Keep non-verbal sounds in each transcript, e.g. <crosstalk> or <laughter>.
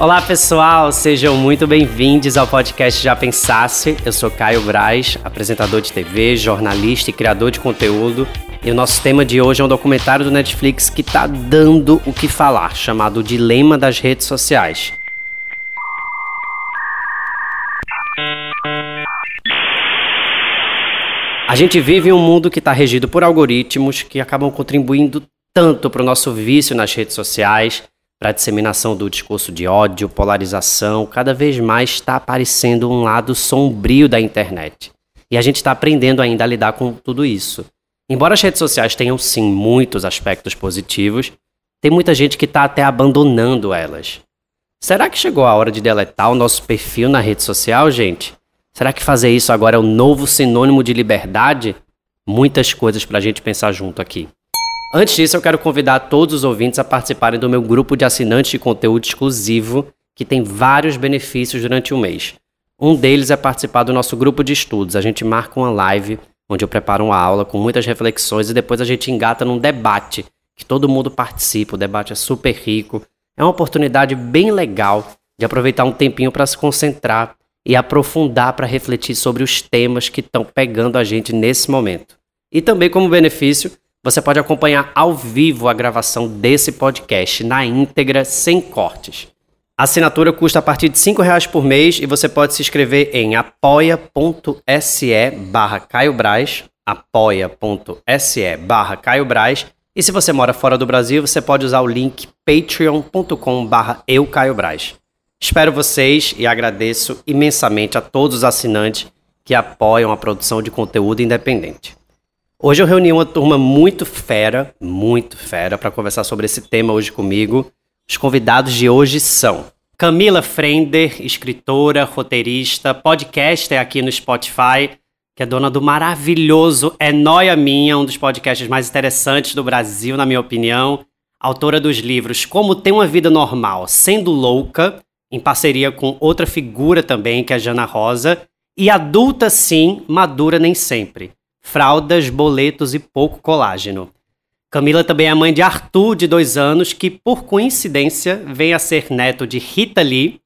Olá pessoal, sejam muito bem-vindos ao podcast Já Pensasse. Eu sou Caio Braz, apresentador de TV, jornalista e criador de conteúdo. E o nosso tema de hoje é um documentário do Netflix que está dando o que falar, chamado Dilema das Redes Sociais. A gente vive em um mundo que está regido por algoritmos que acabam contribuindo tanto para o nosso vício nas redes sociais, para a disseminação do discurso de ódio, polarização. Cada vez mais está aparecendo um lado sombrio da internet. E a gente está aprendendo ainda a lidar com tudo isso. Embora as redes sociais tenham sim muitos aspectos positivos, tem muita gente que está até abandonando elas. Será que chegou a hora de deletar o nosso perfil na rede social, gente? Será que fazer isso agora é o novo sinônimo de liberdade? Muitas coisas para a gente pensar junto aqui. Antes disso, eu quero convidar todos os ouvintes a participarem do meu grupo de assinantes de conteúdo exclusivo, que tem vários benefícios durante o mês. Um deles é participar do nosso grupo de estudos. A gente marca uma live onde eu preparo uma aula com muitas reflexões e depois a gente engata num debate que todo mundo participa. O debate é super rico. É uma oportunidade bem legal de aproveitar um tempinho para se concentrar e aprofundar para refletir sobre os temas que estão pegando a gente nesse momento. E também, como benefício, você pode acompanhar ao vivo a gravação desse podcast na íntegra, sem cortes. A assinatura custa a partir de R$ reais por mês e você pode se inscrever em apoia.se barra caiobraz, apoia.se barra caiobraz, e se você mora fora do Brasil, você pode usar o link patreon.com barra eucaiobraz. Espero vocês e agradeço imensamente a todos os assinantes que apoiam a produção de conteúdo independente. Hoje eu reuni uma turma muito fera, muito fera, para conversar sobre esse tema hoje comigo. Os convidados de hoje são Camila Frender, escritora, roteirista, podcaster aqui no Spotify, que é dona do maravilhoso É Noia Minha, um dos podcasts mais interessantes do Brasil, na minha opinião. Autora dos livros Como Ter uma Vida Normal Sendo Louca em parceria com outra figura também, que é a Jana Rosa. E adulta sim, madura nem sempre. Fraldas, boletos e pouco colágeno. Camila também é mãe de Arthur, de dois anos, que por coincidência vem a ser neto de Rita Lee.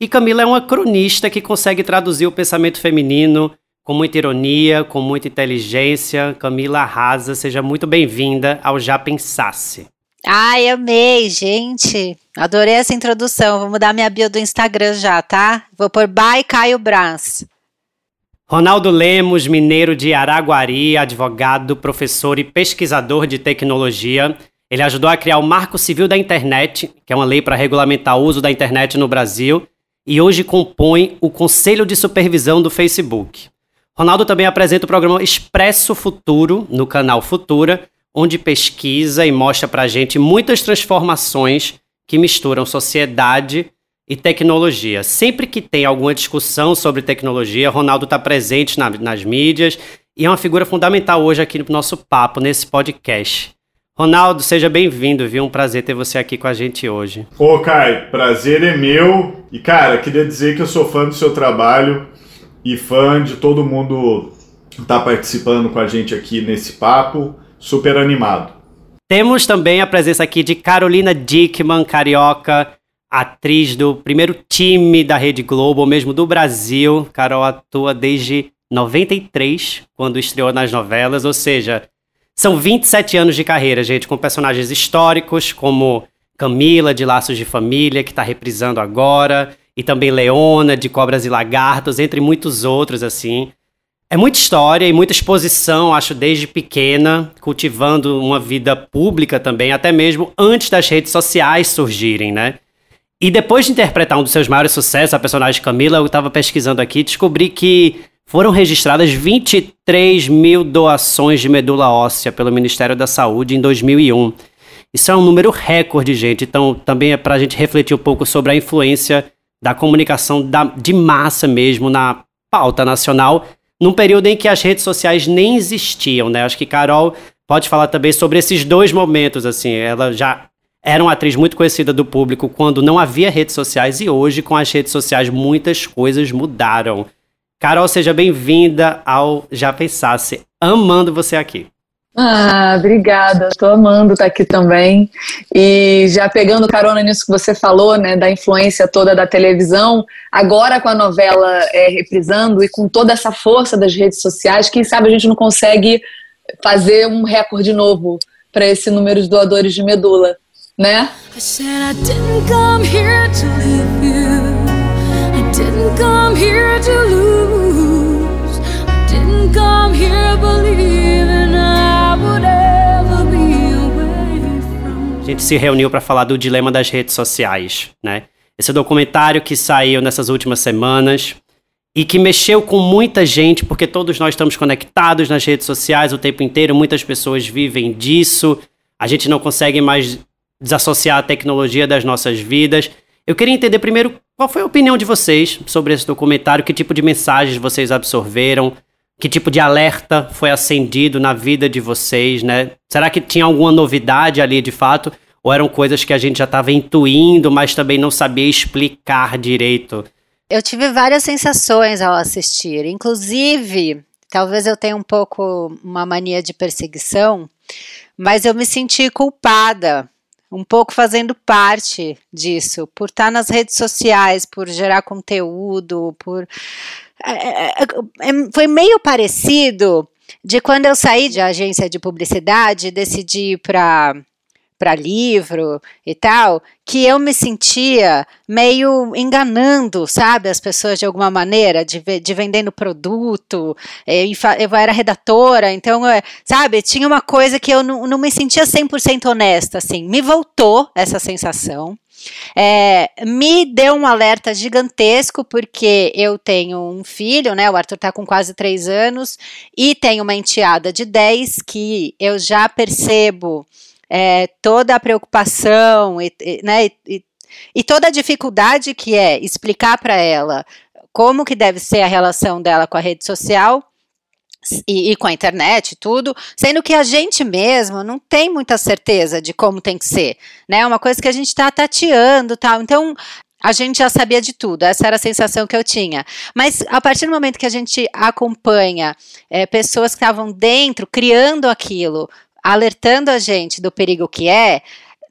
E Camila é uma cronista que consegue traduzir o pensamento feminino com muita ironia, com muita inteligência. Camila arrasa, seja muito bem-vinda ao Já Pensasse. Ai, amei, gente. Adorei essa introdução. Vou mudar minha bio do Instagram já, tá? Vou por By Caio Brás. Ronaldo Lemos, mineiro de Araguari, advogado, professor e pesquisador de tecnologia. Ele ajudou a criar o Marco Civil da Internet, que é uma lei para regulamentar o uso da internet no Brasil, e hoje compõe o Conselho de Supervisão do Facebook. Ronaldo também apresenta o programa Expresso Futuro no canal Futura, onde pesquisa e mostra para a gente muitas transformações que misturam sociedade e tecnologia. Sempre que tem alguma discussão sobre tecnologia, Ronaldo está presente na, nas mídias e é uma figura fundamental hoje aqui no nosso papo, nesse podcast. Ronaldo, seja bem-vindo, viu? Um prazer ter você aqui com a gente hoje. Ô, Kai, prazer é meu. E, cara, queria dizer que eu sou fã do seu trabalho e fã de todo mundo que tá participando com a gente aqui nesse papo super animado. Temos também a presença aqui de Carolina Dickman, carioca, atriz do primeiro time da Rede Globo, ou mesmo do Brasil. Carol atua desde 93, quando estreou nas novelas, ou seja, são 27 anos de carreira, gente, com personagens históricos como Camila, de Laços de Família, que está reprisando agora, e também Leona, de Cobras e Lagartos, entre muitos outros, assim. É muita história e muita exposição, acho, desde pequena, cultivando uma vida pública também, até mesmo antes das redes sociais surgirem, né? E depois de interpretar um dos seus maiores sucessos, a personagem Camila, eu estava pesquisando aqui, descobri que foram registradas 23 mil doações de medula óssea pelo Ministério da Saúde em 2001. Isso é um número recorde, gente. Então, também é para a gente refletir um pouco sobre a influência da comunicação da, de massa mesmo na pauta nacional num período em que as redes sociais nem existiam, né? Acho que Carol pode falar também sobre esses dois momentos, assim. Ela já era uma atriz muito conhecida do público quando não havia redes sociais e hoje, com as redes sociais, muitas coisas mudaram. Carol, seja bem-vinda ao Já Pensasse. Amando você aqui. Ah, obrigada. Tô amando estar aqui também. E já pegando carona nisso que você falou, né, da influência toda da televisão, agora com a novela é, reprisando e com toda essa força das redes sociais, quem sabe a gente não consegue fazer um recorde novo para esse número de doadores de medula, né? I said I didn't come here to leave you. I didn't come here to lose. I didn't come here believing I would ever be away from. A gente se reuniu para falar do dilema das redes sociais, né? Esse documentário que saiu nessas últimas semanas e que mexeu com muita gente, porque todos nós estamos conectados nas redes sociais o tempo inteiro, muitas pessoas vivem disso, a gente não consegue mais desassociar a tecnologia das nossas vidas. Eu queria entender primeiro qual foi a opinião de vocês sobre esse documentário, que tipo de mensagens vocês absorveram, que tipo de alerta foi acendido na vida de vocês, né? Será que tinha alguma novidade ali de fato? Ou eram coisas que a gente já estava intuindo, mas também não sabia explicar direito? Eu tive várias sensações ao assistir, inclusive, talvez eu tenha um pouco uma mania de perseguição, mas eu me senti culpada, um pouco fazendo parte disso, por estar nas redes sociais, por gerar conteúdo, por. É, é, é, é foi meio parecido de quando eu saí de agência de publicidade, decidi ir para para livro e tal, que eu me sentia meio enganando, sabe, as pessoas de alguma maneira, de, de vendendo produto, eh, eu era redatora, então, eh, sabe, tinha uma coisa que eu não, não me sentia 100% honesta, assim, me voltou essa sensação, é, me deu um alerta gigantesco, porque eu tenho um filho, né? O Arthur tá com quase três anos, e tenho uma enteada de 10 que eu já percebo é, toda a preocupação e, e né, e, e toda a dificuldade que é explicar para ela como que deve ser a relação dela com a rede social e, e, com a internet e tudo, sendo que a gente mesmo não tem muita certeza de como tem que ser, né? É uma coisa que a gente está tateando tal. Então, a gente já sabia de tudo, essa era a sensação que eu tinha. Mas a partir do momento que a gente acompanha é, pessoas que estavam dentro, criando aquilo, alertando a gente do perigo que é,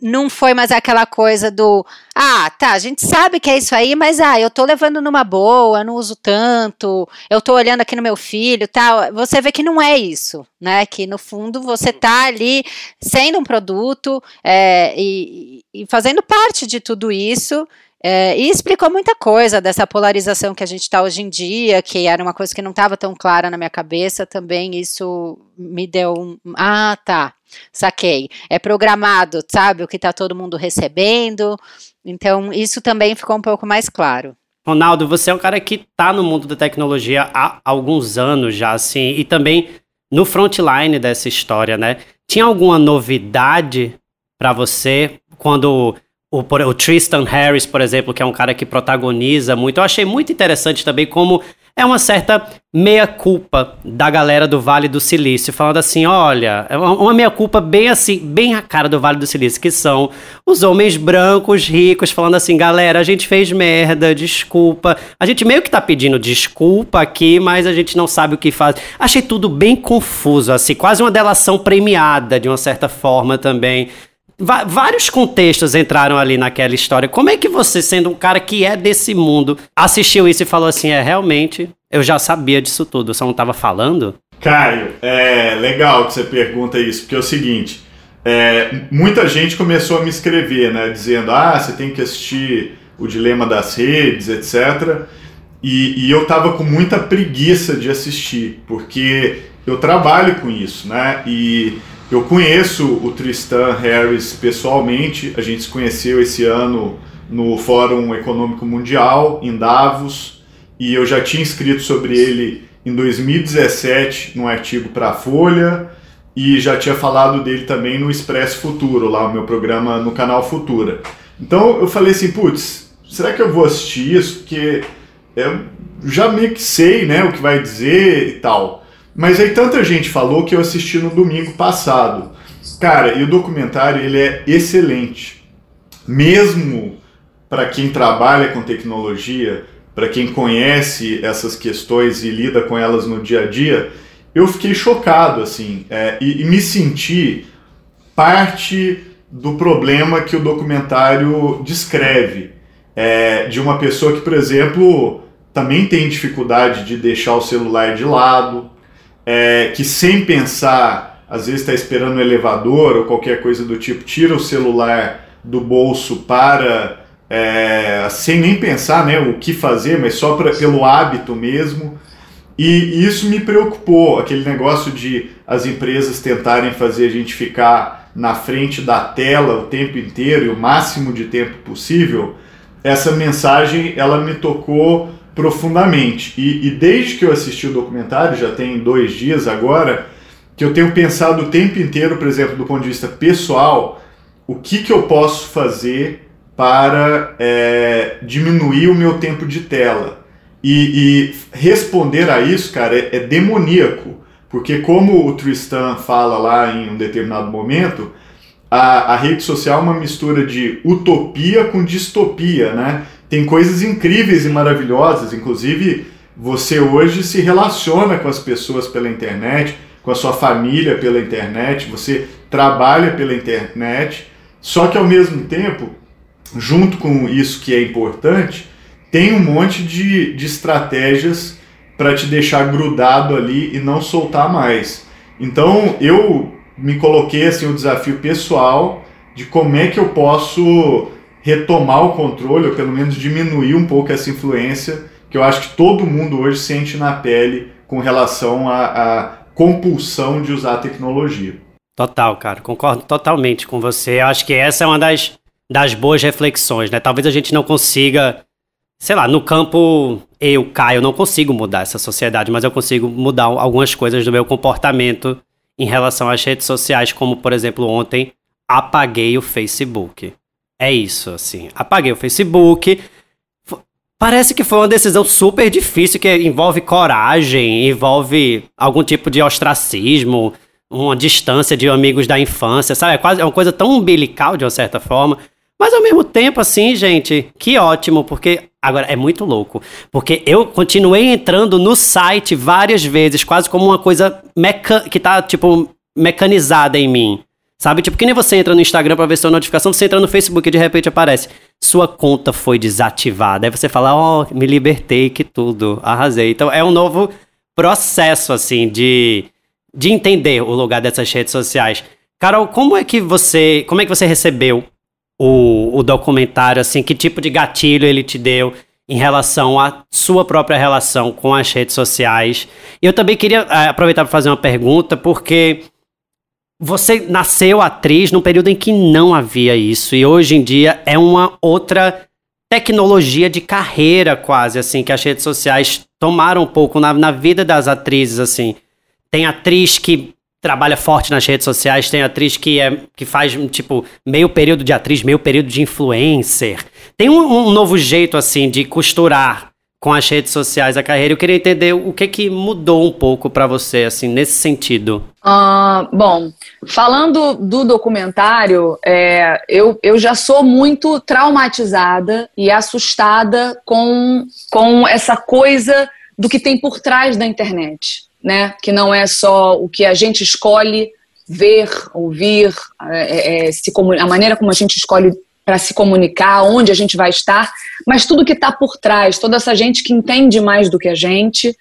não foi mais aquela coisa do ah, tá, a gente sabe que é isso aí, mas ah, eu tô levando numa boa, não uso tanto, eu tô olhando aqui no meu filho, tal. Você vê que não é isso, né? Que no fundo você tá ali sendo um produto é, e, e fazendo parte de tudo isso é, e explicou muita coisa dessa polarização que a gente está hoje em dia, que era uma coisa que não estava tão clara na minha cabeça também. Isso me deu um. Ah, tá. Saquei. É programado, sabe? O que está todo mundo recebendo. Então, isso também ficou um pouco mais claro. Ronaldo, você é um cara que está no mundo da tecnologia há alguns anos já, assim, e também no frontline dessa história, né? Tinha alguma novidade para você quando o, o, Tristan Harris, por exemplo, que é um cara que protagoniza muito. Eu achei muito interessante também como é uma certa meia-culpa da galera do Vale do Silício, falando assim, olha, é uma meia-culpa bem assim, bem a cara do Vale do Silício, que são os homens brancos, ricos, falando assim, galera, a gente fez merda, desculpa. A gente meio que tá pedindo desculpa aqui, mas a gente não sabe o que faz. Achei tudo bem confuso, assim, quase uma delação premiada, de uma certa forma também vários contextos entraram ali naquela história. Como é que você, sendo um cara que é desse mundo, assistiu isso e falou assim: é, realmente, eu já sabia disso tudo, só não estava falando? Caio, é legal que você pergunta isso, porque é o seguinte: é, muita gente começou a me escrever, né, dizendo, ah, você tem que assistir o Dilema das Redes, etc. E, e eu tava com muita preguiça de assistir, porque eu trabalho com isso, né? E eu conheço o Tristan Harris pessoalmente, a gente se conheceu esse ano no Fórum Econômico Mundial, em Davos, e eu já tinha escrito sobre ele em 2017 num artigo para a Folha, e já tinha falado dele também no Expresso Futuro, lá o meu programa no canal Futura. Então eu falei assim, putz, será que eu vou assistir isso? Porque eu já meio que sei né, o que vai dizer e tal. Mas aí tanta gente falou que eu assisti no domingo passado. Cara, e o documentário ele é excelente. Mesmo para quem trabalha com tecnologia, para quem conhece essas questões e lida com elas no dia a dia, eu fiquei chocado, assim, é, e, e me senti parte do problema que o documentário descreve. É, de uma pessoa que, por exemplo, também tem dificuldade de deixar o celular de lado, é, que sem pensar, às vezes está esperando um elevador ou qualquer coisa do tipo, tira o celular do bolso para, é, sem nem pensar né, o que fazer, mas só pra, pelo hábito mesmo. E isso me preocupou, aquele negócio de as empresas tentarem fazer a gente ficar na frente da tela o tempo inteiro e o máximo de tempo possível. Essa mensagem ela me tocou profundamente. E, e desde que eu assisti o documentário, já tem dois dias agora, que eu tenho pensado o tempo inteiro, por exemplo, do ponto de vista pessoal, o que, que eu posso fazer para é, diminuir o meu tempo de tela. E, e responder a isso, cara, é, é, demoníaco. Porque como o Tristan fala lá em um determinado momento, a, a rede social é uma mistura de utopia com distopia, né? Tem coisas incríveis e maravilhosas, inclusive você hoje se relaciona com as pessoas pela internet, com a sua família pela internet, você trabalha pela internet, só que ao mesmo tempo, junto com isso que é importante, tem um monte de, de estratégias para te deixar grudado ali e não soltar mais. Então eu me coloquei assim o desafio pessoal de como é que eu posso retomar o controle ou pelo menos diminuir um pouco essa influência que eu acho que todo mundo hoje sente na pele com relação à, compulsão de usar a tecnologia. Total, cara, concordo totalmente com você. Eu acho que essa é uma das, das boas reflexões, né? Talvez a gente não consiga sei lá, no campo eu, Caio, não consigo mudar essa sociedade, mas eu consigo mudar algumas coisas do meu comportamento em relação às redes sociais, como por exemplo, ontem apaguei o Facebook. É isso, assim. Apaguei o Facebook. Parece que foi uma decisão super difícil que envolve coragem, envolve algum tipo de ostracismo, uma distância de amigos da infância, sabe? É quase é uma coisa tão umbilical de uma certa forma. Mas ao mesmo tempo, assim, gente, que ótimo, porque agora é muito louco. Porque eu continuei entrando no site várias vezes, quase como uma coisa que tá, tipo, mecanizada em mim. Sabe? Tipo, que nem você entra no Instagram pra ver sua notificação, você entra no Facebook e de repente aparece. Sua conta foi desativada. Aí você fala, ó, oh, me libertei, que tudo, arrasei. Então é um novo processo, assim, de, de entender o lugar dessas redes sociais. Carol, como é que você. Como é que você recebeu o, o documentário, assim, que tipo de gatilho ele te deu em relação à sua própria relação com as redes sociais. Eu também queria uh, aproveitar para fazer uma pergunta, porque você nasceu atriz num período em que não havia isso, e hoje em dia é uma outra tecnologia de carreira, quase, assim, que as redes sociais tomaram um pouco na, na vida das atrizes, assim. Tem atriz que trabalha forte nas redes sociais, tem atriz que, é, que faz, tipo, meio período de atriz, meio período de influencer. Tem um, um novo jeito, assim, de costurar com as redes sociais a carreira. Eu queria entender o que que mudou um pouco para você, assim, nesse sentido. Uh, bom, falando do documentário, é, eu, eu já sou muito traumatizada e assustada com, com essa coisa do que tem por trás da internet né? Que não é só o que a gente escolhe ver, ouvir, é, é, se a maneira como a gente escolhe para se comunicar, onde a gente vai estar, mas tudo que está por trás, toda essa gente que entende mais do que a gente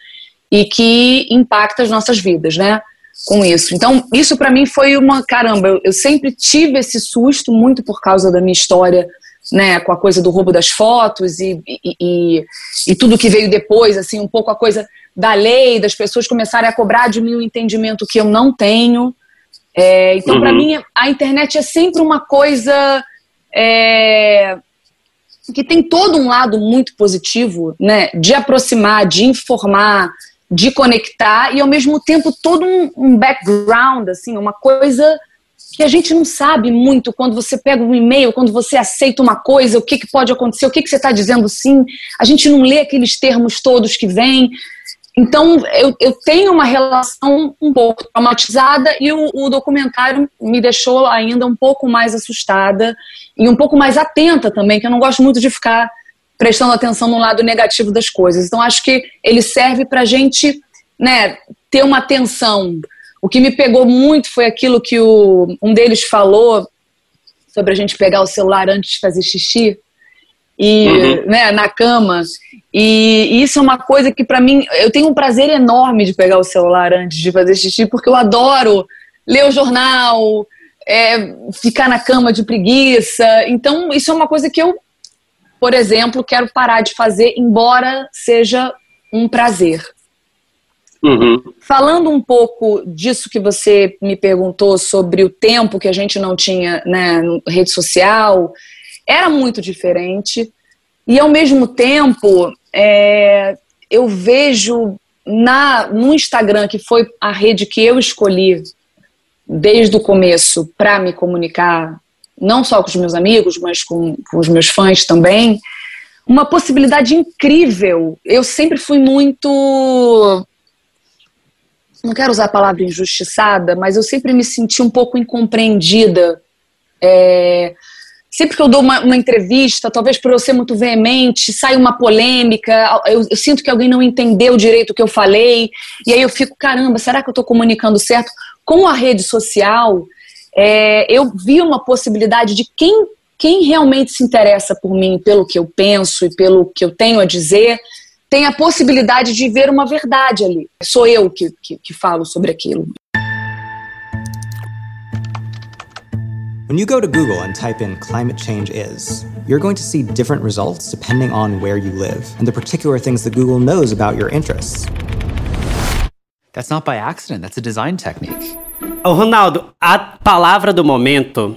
e que impacta as nossas vidas, né? Com isso. Então, isso para mim foi uma caramba. Eu, eu sempre tive esse susto muito por causa da minha história né, com a coisa do roubo das fotos e, e, e, e, tudo que veio depois, assim, um pouco a coisa da lei, das pessoas começarem a cobrar de mim um entendimento que eu não tenho. É, então, uhum. para mim, a internet é sempre uma coisa é, que tem todo um lado muito positivo, né, de aproximar, de informar, de conectar e ao mesmo tempo todo um, um background, assim, uma coisa que a gente não sabe muito quando você pega um e-mail, quando você aceita uma coisa, o que, que pode acontecer, o que, que você está dizendo sim. A gente não lê aqueles termos todos que vêm. Então, eu, eu tenho uma relação um pouco traumatizada e o, o documentário me deixou ainda um pouco mais assustada e um pouco mais atenta também, que eu não gosto muito de ficar prestando atenção no lado negativo das coisas. Então, acho que ele serve para a gente né, ter uma atenção. O que me pegou muito foi aquilo que o, um deles falou sobre a gente pegar o celular antes de fazer xixi e uhum. né, na cama. E, e, isso é uma coisa que para mim eu tenho um prazer enorme de pegar o celular antes de fazer xixi, porque eu adoro ler o jornal, é, ficar na cama de preguiça. Então isso é uma coisa que eu, por exemplo, quero parar de fazer, embora seja um prazer. Uhum. Falando um pouco disso que você me perguntou sobre o tempo que a gente não tinha né, rede social, era muito diferente. E ao mesmo tempo, é, eu vejo na, no Instagram, que foi a rede que eu escolhi desde o começo para me comunicar, não só com os meus amigos, mas com, com os meus fãs também, uma possibilidade incrível. Eu sempre fui muito não quero usar a palavra injustiçada, mas eu sempre me senti um pouco incompreendida. É, sempre que eu dou uma, uma, entrevista, talvez por eu ser muito veemente, sai uma polêmica, eu, eu, sinto que alguém não entendeu direito o que eu falei, e aí eu fico, caramba, será que eu estou comunicando certo? Com a rede social, é, eu vi uma possibilidade de quem, quem realmente se interessa por mim, pelo que eu penso e pelo que eu tenho a dizer, tem a possibilidade de ver uma verdade ali. Sou eu que, que, que falo sobre aquilo. When you go to Google and type in climate change is, you're going to see different results depending on where you live and the particular things that Google knows about your interests. That's not by accident, that's a design technique. Oh, Ronaldo, a palavra do momento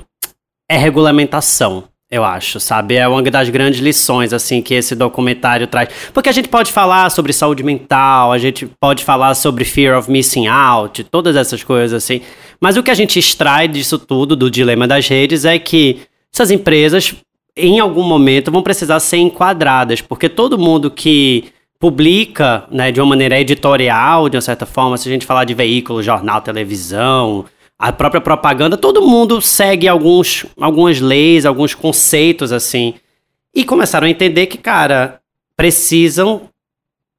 é regulamentação eu acho, sabe? É uma das grandes lições, assim, que esse documentário traz. Porque a gente pode falar sobre saúde mental, a gente pode falar sobre fear of missing out, todas essas coisas, assim. Mas o que a gente extrai disso tudo, do dilema das redes, é que essas empresas, em algum momento, vão precisar ser enquadradas, porque todo mundo que publica, né, de uma maneira editorial, de uma certa forma, se a gente falar de veículo, jornal, televisão, a própria propaganda, todo mundo segue alguns, algumas leis, alguns conceitos assim. E começaram a entender que, cara, precisam.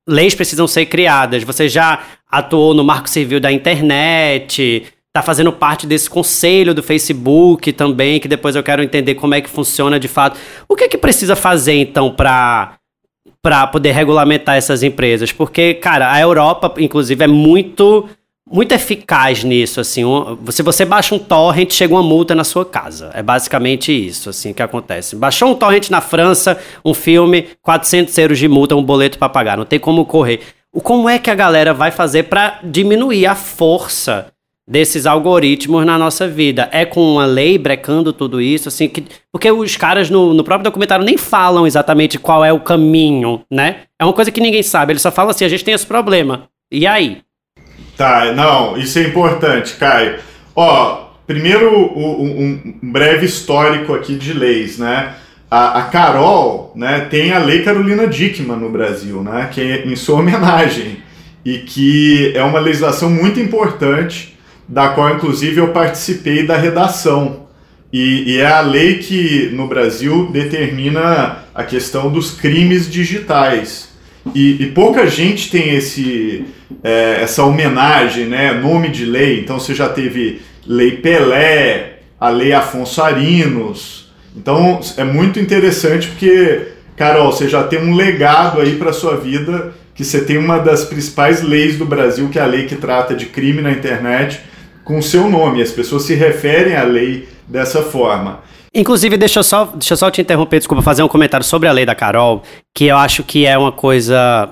Leis precisam ser criadas. Você já atuou no Marco Civil da internet, tá fazendo parte desse conselho do Facebook também, que depois eu quero entender como é que funciona de fato. O que é que precisa fazer então para para poder regulamentar essas empresas? Porque, cara, a Europa, inclusive, é muito muito eficaz nisso, assim. Um, se você baixa um torrent, chega uma multa na sua casa. É basicamente isso, assim, que acontece. Baixou um torrent na França, um filme, 400 euros de multa, um boleto para pagar. Não tem como correr. Como é que a galera vai fazer para diminuir a força desses algoritmos na nossa vida? É com uma lei brecando tudo isso, assim, que, porque os caras no, no próprio documentário nem falam exatamente qual é o caminho, né? É uma coisa que ninguém sabe. Eles só falam assim, a gente tem esse problema. E aí? Tá, não, isso é importante, Caio. Ó, primeiro um, um breve histórico aqui de leis, né? A, a, Carol, né, tem a Lei Carolina Dickman no Brasil, né, que é em sua homenagem e que é uma legislação muito importante, da qual inclusive eu participei da redação. E, e é a lei que no Brasil determina a questão dos crimes digitais. E, e pouca gente tem esse, é, essa homenagem, né? Nome de lei. Então você já teve Lei Pelé, a Lei Afonso Arinos. Então é muito interessante porque, Carol, você já tem um legado aí para sua vida que você tem uma das principais leis do Brasil, que é a lei que trata de crime na internet, com seu nome. As pessoas se referem à lei dessa forma. Inclusive, deixa eu, só, deixa eu só te interromper, desculpa, fazer um comentário sobre a lei da Carol, que eu acho que é uma coisa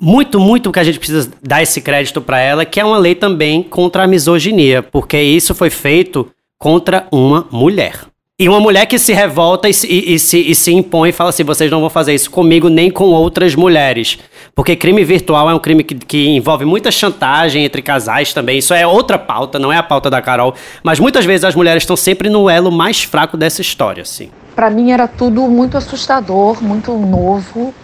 muito, muito que a gente precisa dar esse crédito para ela, que é uma lei também contra a misoginia, porque isso foi feito contra uma mulher. E uma mulher que se revolta e, e, e, se, e se impõe e fala assim: vocês não vão fazer isso comigo nem com outras mulheres. Porque crime virtual é um crime que, que envolve muita chantagem entre casais também. Isso é outra pauta, não é a pauta da Carol. Mas muitas vezes as mulheres estão sempre no elo mais fraco dessa história, assim. Para mim era tudo muito assustador, muito novo.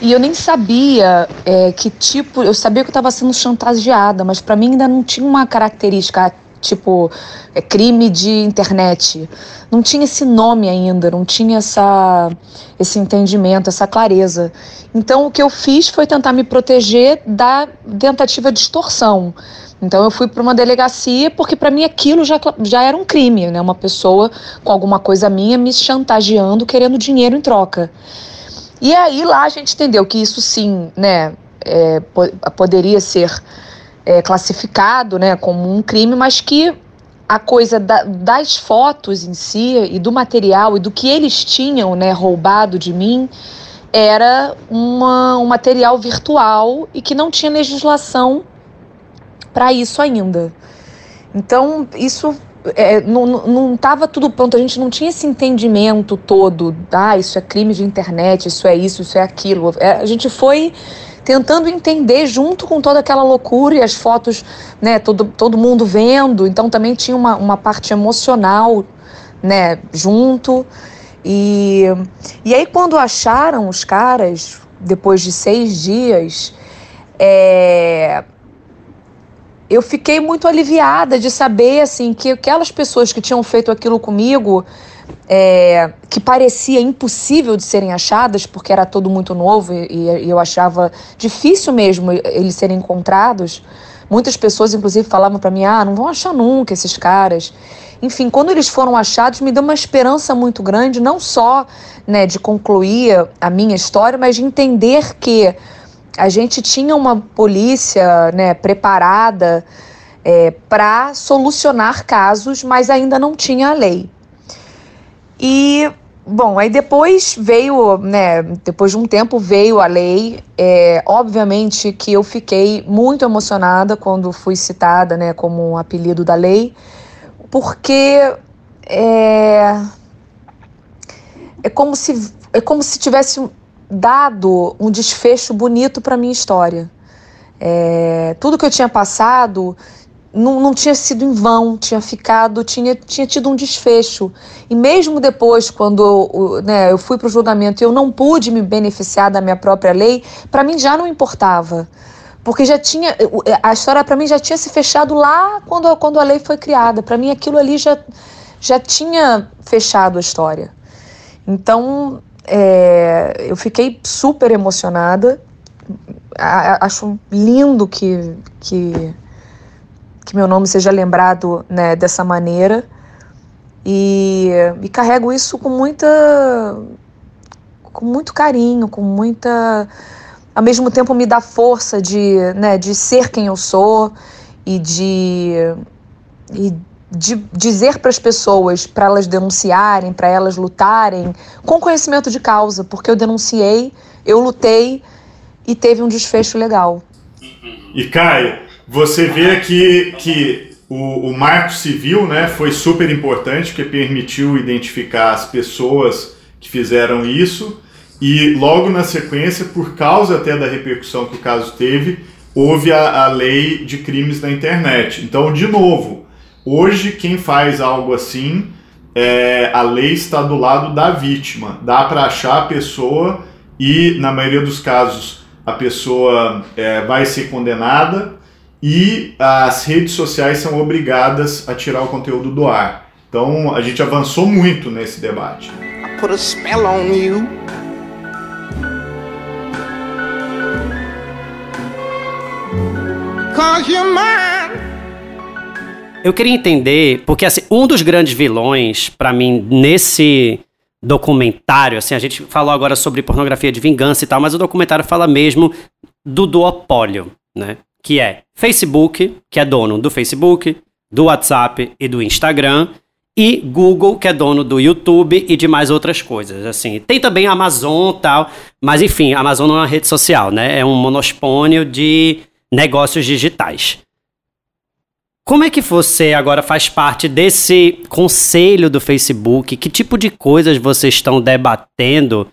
E eu nem sabia é, que tipo. Eu sabia que eu estava sendo chantageada, mas para mim ainda não tinha uma característica tipo é, crime de internet. Não tinha esse nome ainda, não tinha essa, esse entendimento, essa clareza. Então o que eu fiz foi tentar me proteger da tentativa de extorsão. Então eu fui para uma delegacia porque para mim aquilo já, já era um crime, né? Uma pessoa com alguma coisa minha me chantageando, querendo dinheiro em troca. E aí lá a gente entendeu que isso sim, né, é, poderia ser é, classificado, né, como um crime, mas que a coisa da, das fotos em si e do material e do que eles tinham, né, roubado de mim era uma, um material virtual e que não tinha legislação para isso ainda. Então, isso é, não estava tudo pronto, a gente não tinha esse entendimento todo, ah, isso é crime de internet, isso é isso, isso é aquilo. É, a gente foi tentando entender junto com toda aquela loucura e as fotos, né, todo, todo mundo vendo, então também tinha uma, uma parte emocional, né, junto. E, e aí quando acharam os caras, depois de seis dias, é, eu fiquei muito aliviada de saber assim que aquelas pessoas que tinham feito aquilo comigo, é, que parecia impossível de serem achadas, porque era tudo muito novo e, e eu achava difícil mesmo eles serem encontrados. Muitas pessoas, inclusive, falavam para mim: ah, não vão achar nunca esses caras. Enfim, quando eles foram achados, me deu uma esperança muito grande, não só né, de concluir a minha história, mas de entender que a gente tinha uma polícia né, preparada é, para solucionar casos, mas ainda não tinha a lei. E, bom, aí depois veio, né, depois de um tempo veio a lei. É, obviamente que eu fiquei muito emocionada quando fui citada né, como um apelido da lei, porque é, é como se é como se tivesse dado um desfecho bonito para minha história. É, tudo que eu tinha passado não, não tinha sido em vão, tinha ficado, tinha, tinha tido um desfecho. E mesmo depois, quando eu, né, eu fui para o julgamento e eu não pude me beneficiar da minha própria lei, para mim já não importava. Porque já tinha. A história para mim já tinha se fechado lá quando, quando a lei foi criada. Para mim aquilo ali já, já tinha fechado a história. Então, é, eu fiquei super emocionada. acho lindo que, que, que meu nome seja lembrado né, dessa maneira. E, e carrego isso com muita. com muito carinho, com muita. Ao mesmo tempo me dá força de, né, de ser quem eu sou e de. E de dizer para as pessoas, para elas denunciarem, para elas lutarem, com conhecimento de causa, porque eu denunciei, eu lutei e teve um desfecho legal. E Caio, você vê aqui que o, o marco civil né, foi super importante, porque permitiu identificar as pessoas que fizeram isso, e logo na sequência, por causa até da repercussão que o caso teve, houve a, a lei de crimes na internet. Então, de novo, Hoje, quem faz algo assim, é, a lei está do lado da vítima. Dá para achar a pessoa e, na maioria dos casos, a pessoa é, vai ser condenada e as redes sociais são obrigadas a tirar o conteúdo do ar. Então, a gente avançou muito nesse debate. I put a spell on you. Cause you're mine. Eu queria entender, porque assim, um dos grandes vilões, para mim, nesse documentário, assim, a gente falou agora sobre pornografia de vingança e tal, mas o documentário fala mesmo do duopólio, né? Que é Facebook, que é dono do Facebook, do WhatsApp e do Instagram, e Google, que é dono do YouTube e de mais outras coisas. Assim, tem também a Amazon tal, mas enfim, a Amazon não é uma rede social, né? É um monospônio de negócios digitais. Como é que você agora faz parte desse conselho do Facebook? Que tipo de coisas vocês estão debatendo?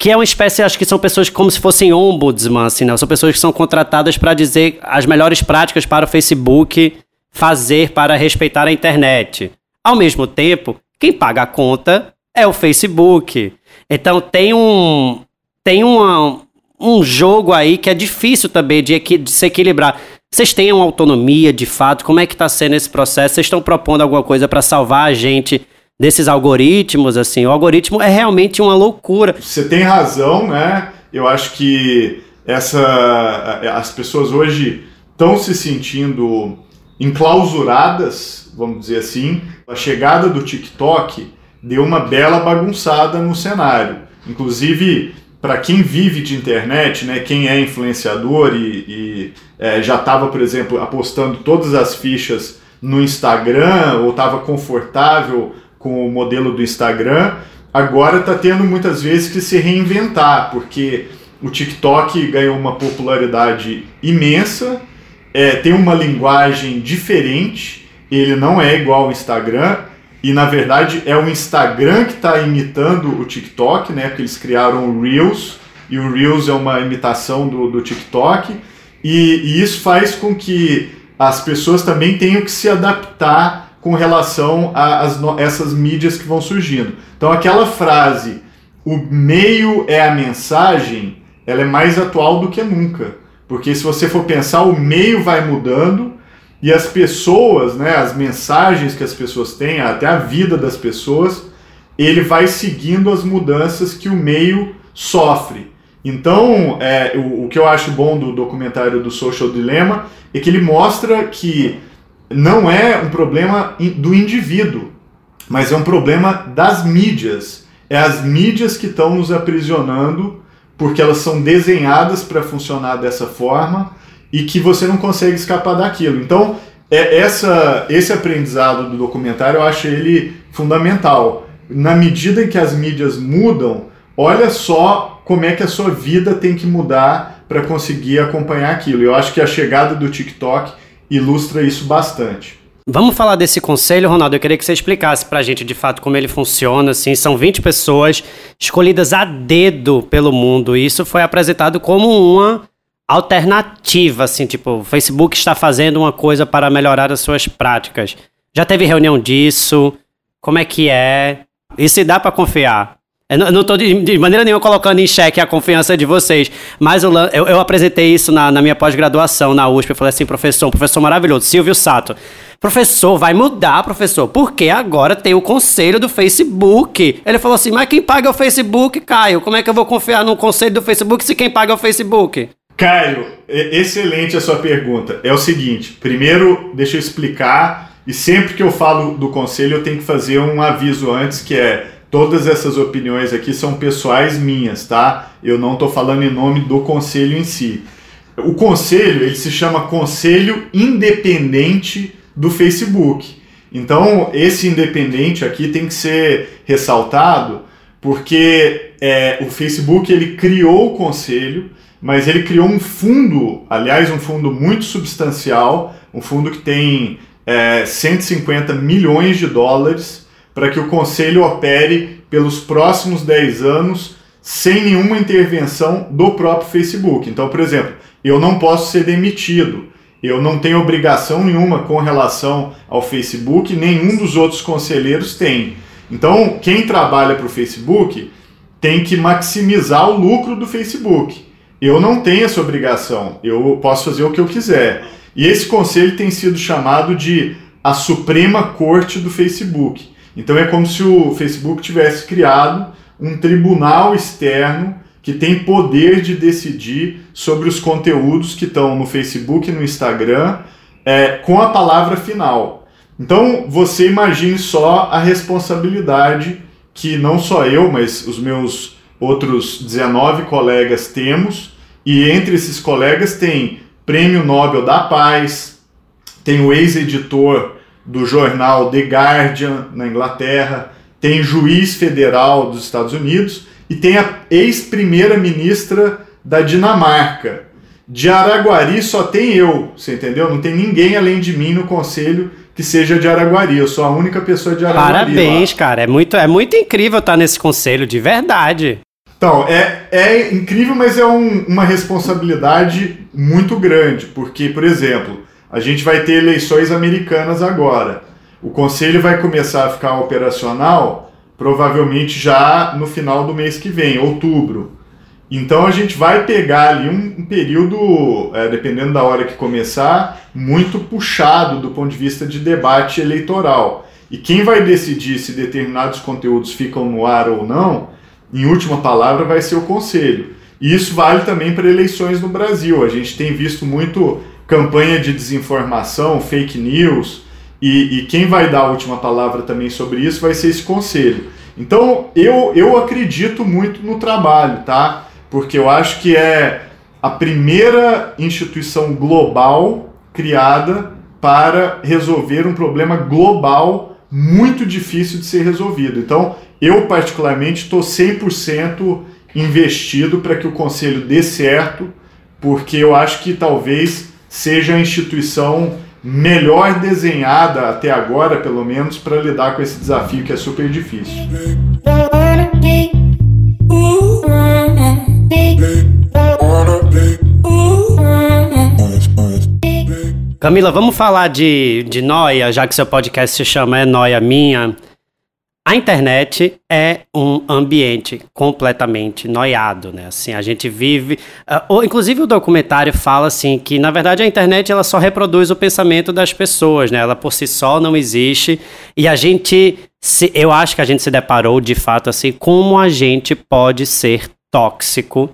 Que é uma espécie, acho que são pessoas como se fossem ombudsman, assim, não? São pessoas que são contratadas para dizer as melhores práticas para o Facebook fazer para respeitar a internet. Ao mesmo tempo, quem paga a conta é o Facebook. Então tem um tem uma, um jogo aí que é difícil também de, de se equilibrar. Vocês têm uma autonomia de fato? Como é que está sendo esse processo? Vocês estão propondo alguma coisa para salvar a gente desses algoritmos? Assim, o algoritmo é realmente uma loucura. Você tem razão, né? Eu acho que essa, as pessoas hoje estão se sentindo enclausuradas, vamos dizer assim. A chegada do TikTok deu uma bela bagunçada no cenário. Inclusive, para quem vive de internet, né, quem é influenciador e, e é, já estava, por exemplo, apostando todas as fichas no Instagram ou estava confortável com o modelo do Instagram, agora está tendo muitas vezes que se reinventar, porque o TikTok ganhou uma popularidade imensa, é, tem uma linguagem diferente, ele não é igual ao Instagram, e na verdade é o Instagram que está imitando o TikTok, né? Porque eles criaram o Reels, e o Reels é uma imitação do, do TikTok, e, e isso faz com que as pessoas também tenham que se adaptar com relação a as, essas mídias que vão surgindo. Então aquela frase, o meio é a mensagem, ela é mais atual do que nunca. Porque se você for pensar, o meio vai mudando e as pessoas, né, as mensagens que as pessoas têm, até a vida das pessoas, ele vai seguindo as mudanças que o meio sofre. Então, é, o, o que eu acho bom do documentário do Social Dilemma é que ele mostra que não é um problema do indivíduo, mas é um problema das mídias. É as mídias que estão nos aprisionando porque elas são desenhadas para funcionar dessa forma e que você não consegue escapar daquilo. Então, é essa, esse aprendizado do documentário eu acho ele fundamental. Na medida em que as mídias mudam, olha só como é que a sua vida tem que mudar para conseguir acompanhar aquilo. Eu acho que a chegada do TikTok ilustra isso bastante. Vamos falar desse conselho, Ronaldo. Eu queria que você explicasse pra gente de fato como ele funciona. Assim, são 20 pessoas escolhidas a dedo pelo mundo. E isso foi apresentado como uma alternativa, assim, tipo, o Facebook está fazendo uma coisa para melhorar as suas práticas. Já teve reunião disso? Como é que é? E se dá para confiar? Eu não estou de, de, maneira nenhuma colocando em xeque a confiança de vocês, mas eu, eu, eu apresentei isso na, na minha pós-graduação na USP. Eu falei assim, professor, um professor maravilhoso, Silvio Sato. Professor, vai mudar, professor, porque agora tem o conselho do Facebook. Ele falou assim: mas quem paga é o Facebook, Caio? Como é que eu vou confiar no conselho do Facebook se quem paga é o Facebook? Caio, excelente a sua pergunta. É o seguinte: primeiro, deixa eu explicar, e sempre que eu falo do conselho, eu tenho que fazer um aviso antes que é. Todas essas opiniões aqui são pessoais minhas, tá? Eu não estou falando em nome do conselho em si. O conselho, ele se chama Conselho Independente do Facebook. Então, esse independente aqui tem que ser ressaltado porque é, o Facebook ele criou o conselho, mas ele criou um fundo, aliás, um fundo muito substancial, um fundo que tem é, 150 milhões de dólares para que o conselho opere pelos próximos 10 anos sem nenhuma intervenção do próprio Facebook. Então, por exemplo, eu não posso ser demitido eu não tenho obrigação nenhuma com relação ao Facebook, nenhum dos outros conselheiros tem. Então, quem trabalha para o Facebook tem que maximizar o lucro do Facebook. Eu não tenho essa obrigação, eu posso fazer o que eu quiser. E esse conselho tem sido chamado de a Suprema Corte do Facebook. Então é como se o Facebook tivesse criado um tribunal externo que tem poder de decidir sobre os conteúdos que estão no Facebook e no Instagram é, com a palavra final. Então você imagine só a responsabilidade que não só eu, mas os meus outros 19 colegas temos, e entre esses colegas tem Prêmio Nobel da Paz, tem o ex-editor do jornal The Guardian na Inglaterra, tem juiz federal dos Estados Unidos e tem a ex-primeira-ministra da Dinamarca. De Araguari só tem eu, você entendeu? Não tem ninguém além de mim no conselho que seja de Araguari. Eu sou a única pessoa de Araguari. Parabéns, lá. cara. É muito, é muito incrível estar nesse conselho, de verdade. Então, é, é incrível, mas é um, uma responsabilidade muito grande, porque, por exemplo, a gente vai ter eleições americanas agora. O conselho vai começar a ficar operacional provavelmente já no final do mês que vem, outubro. Então a gente vai pegar ali um, período, é, dependendo da hora que começar, muito puxado do ponto de vista de debate eleitoral. E quem vai decidir se determinados conteúdos ficam no ar ou não, em última palavra, vai ser o Conselho. E isso vale também para eleições no Brasil. A gente tem visto muito campanha de desinformação, fake news, e, e quem vai dar a última palavra também sobre isso vai ser esse Conselho. Então eu, eu acredito muito no trabalho, tá? porque eu acho que é a primeira instituição global criada para resolver um problema global muito difícil de ser resolvido. Então, eu particularmente estou 100% investido para que o conselho dê certo, porque eu acho que talvez seja a instituição melhor desenhada até agora, pelo menos, para lidar com esse desafio que é super difícil. Camila, vamos falar de, de noia, já que seu podcast se chama É Noia Minha. A internet é um ambiente completamente noiado, né? Assim, a gente vive. Uh, inclusive, o documentário fala assim que, na verdade, a internet ela só reproduz o pensamento das pessoas, né? Ela por si só não existe. E a gente. Se, eu acho que a gente se deparou de fato assim, como a gente pode ser tóxico.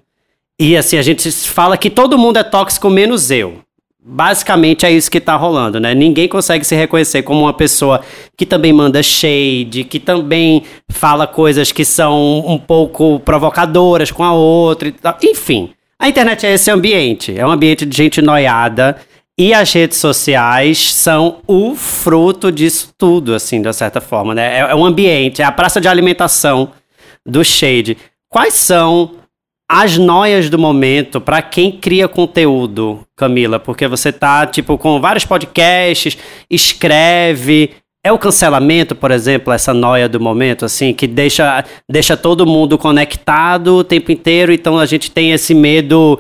E assim, a gente fala que todo mundo é tóxico, menos eu. Basicamente é isso que tá rolando, né? Ninguém consegue se reconhecer como uma pessoa que também manda shade, que também fala coisas que são um pouco provocadoras com a outra. Enfim, a internet é esse ambiente. É um ambiente de gente noiada. E as redes sociais são o fruto disso tudo, assim, de certa forma, né? É, é um ambiente, é a praça de alimentação do shade. Quais são as noias do momento para quem cria conteúdo, Camila? Porque você tá, tipo, com vários podcasts, escreve. É o cancelamento, por exemplo, essa noia do momento, assim, que deixa, deixa todo mundo conectado o tempo inteiro, então a gente tem esse medo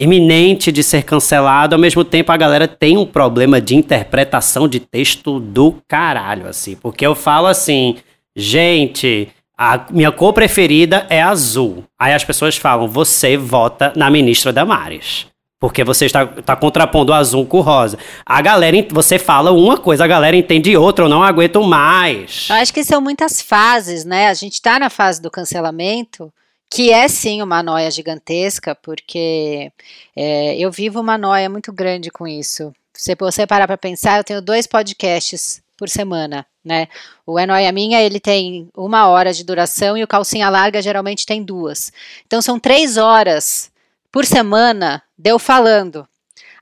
iminente de ser cancelado, ao mesmo tempo a galera tem um problema de interpretação de texto do caralho, assim, porque eu falo assim, gente, a minha cor preferida é azul. Aí as pessoas falam, você vota na ministra Damares. Porque você está, está contrapondo azul com rosa. A galera, você fala uma coisa, a galera entende outra, eu não aguento mais. Eu acho que são muitas fases, né? A gente está na fase do cancelamento, que é sim uma noia gigantesca, porque é, eu vivo uma noia muito grande com isso. Se você parar para pensar, eu tenho dois podcasts por semana, né? O É Noia Minha, ele tem uma hora de duração e o Calcinha Larga geralmente tem duas. Então são três horas por semana de eu falando.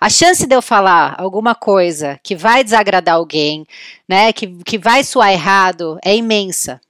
A chance de eu falar alguma coisa que vai desagradar alguém, né, que, que vai soar errado, é imensa.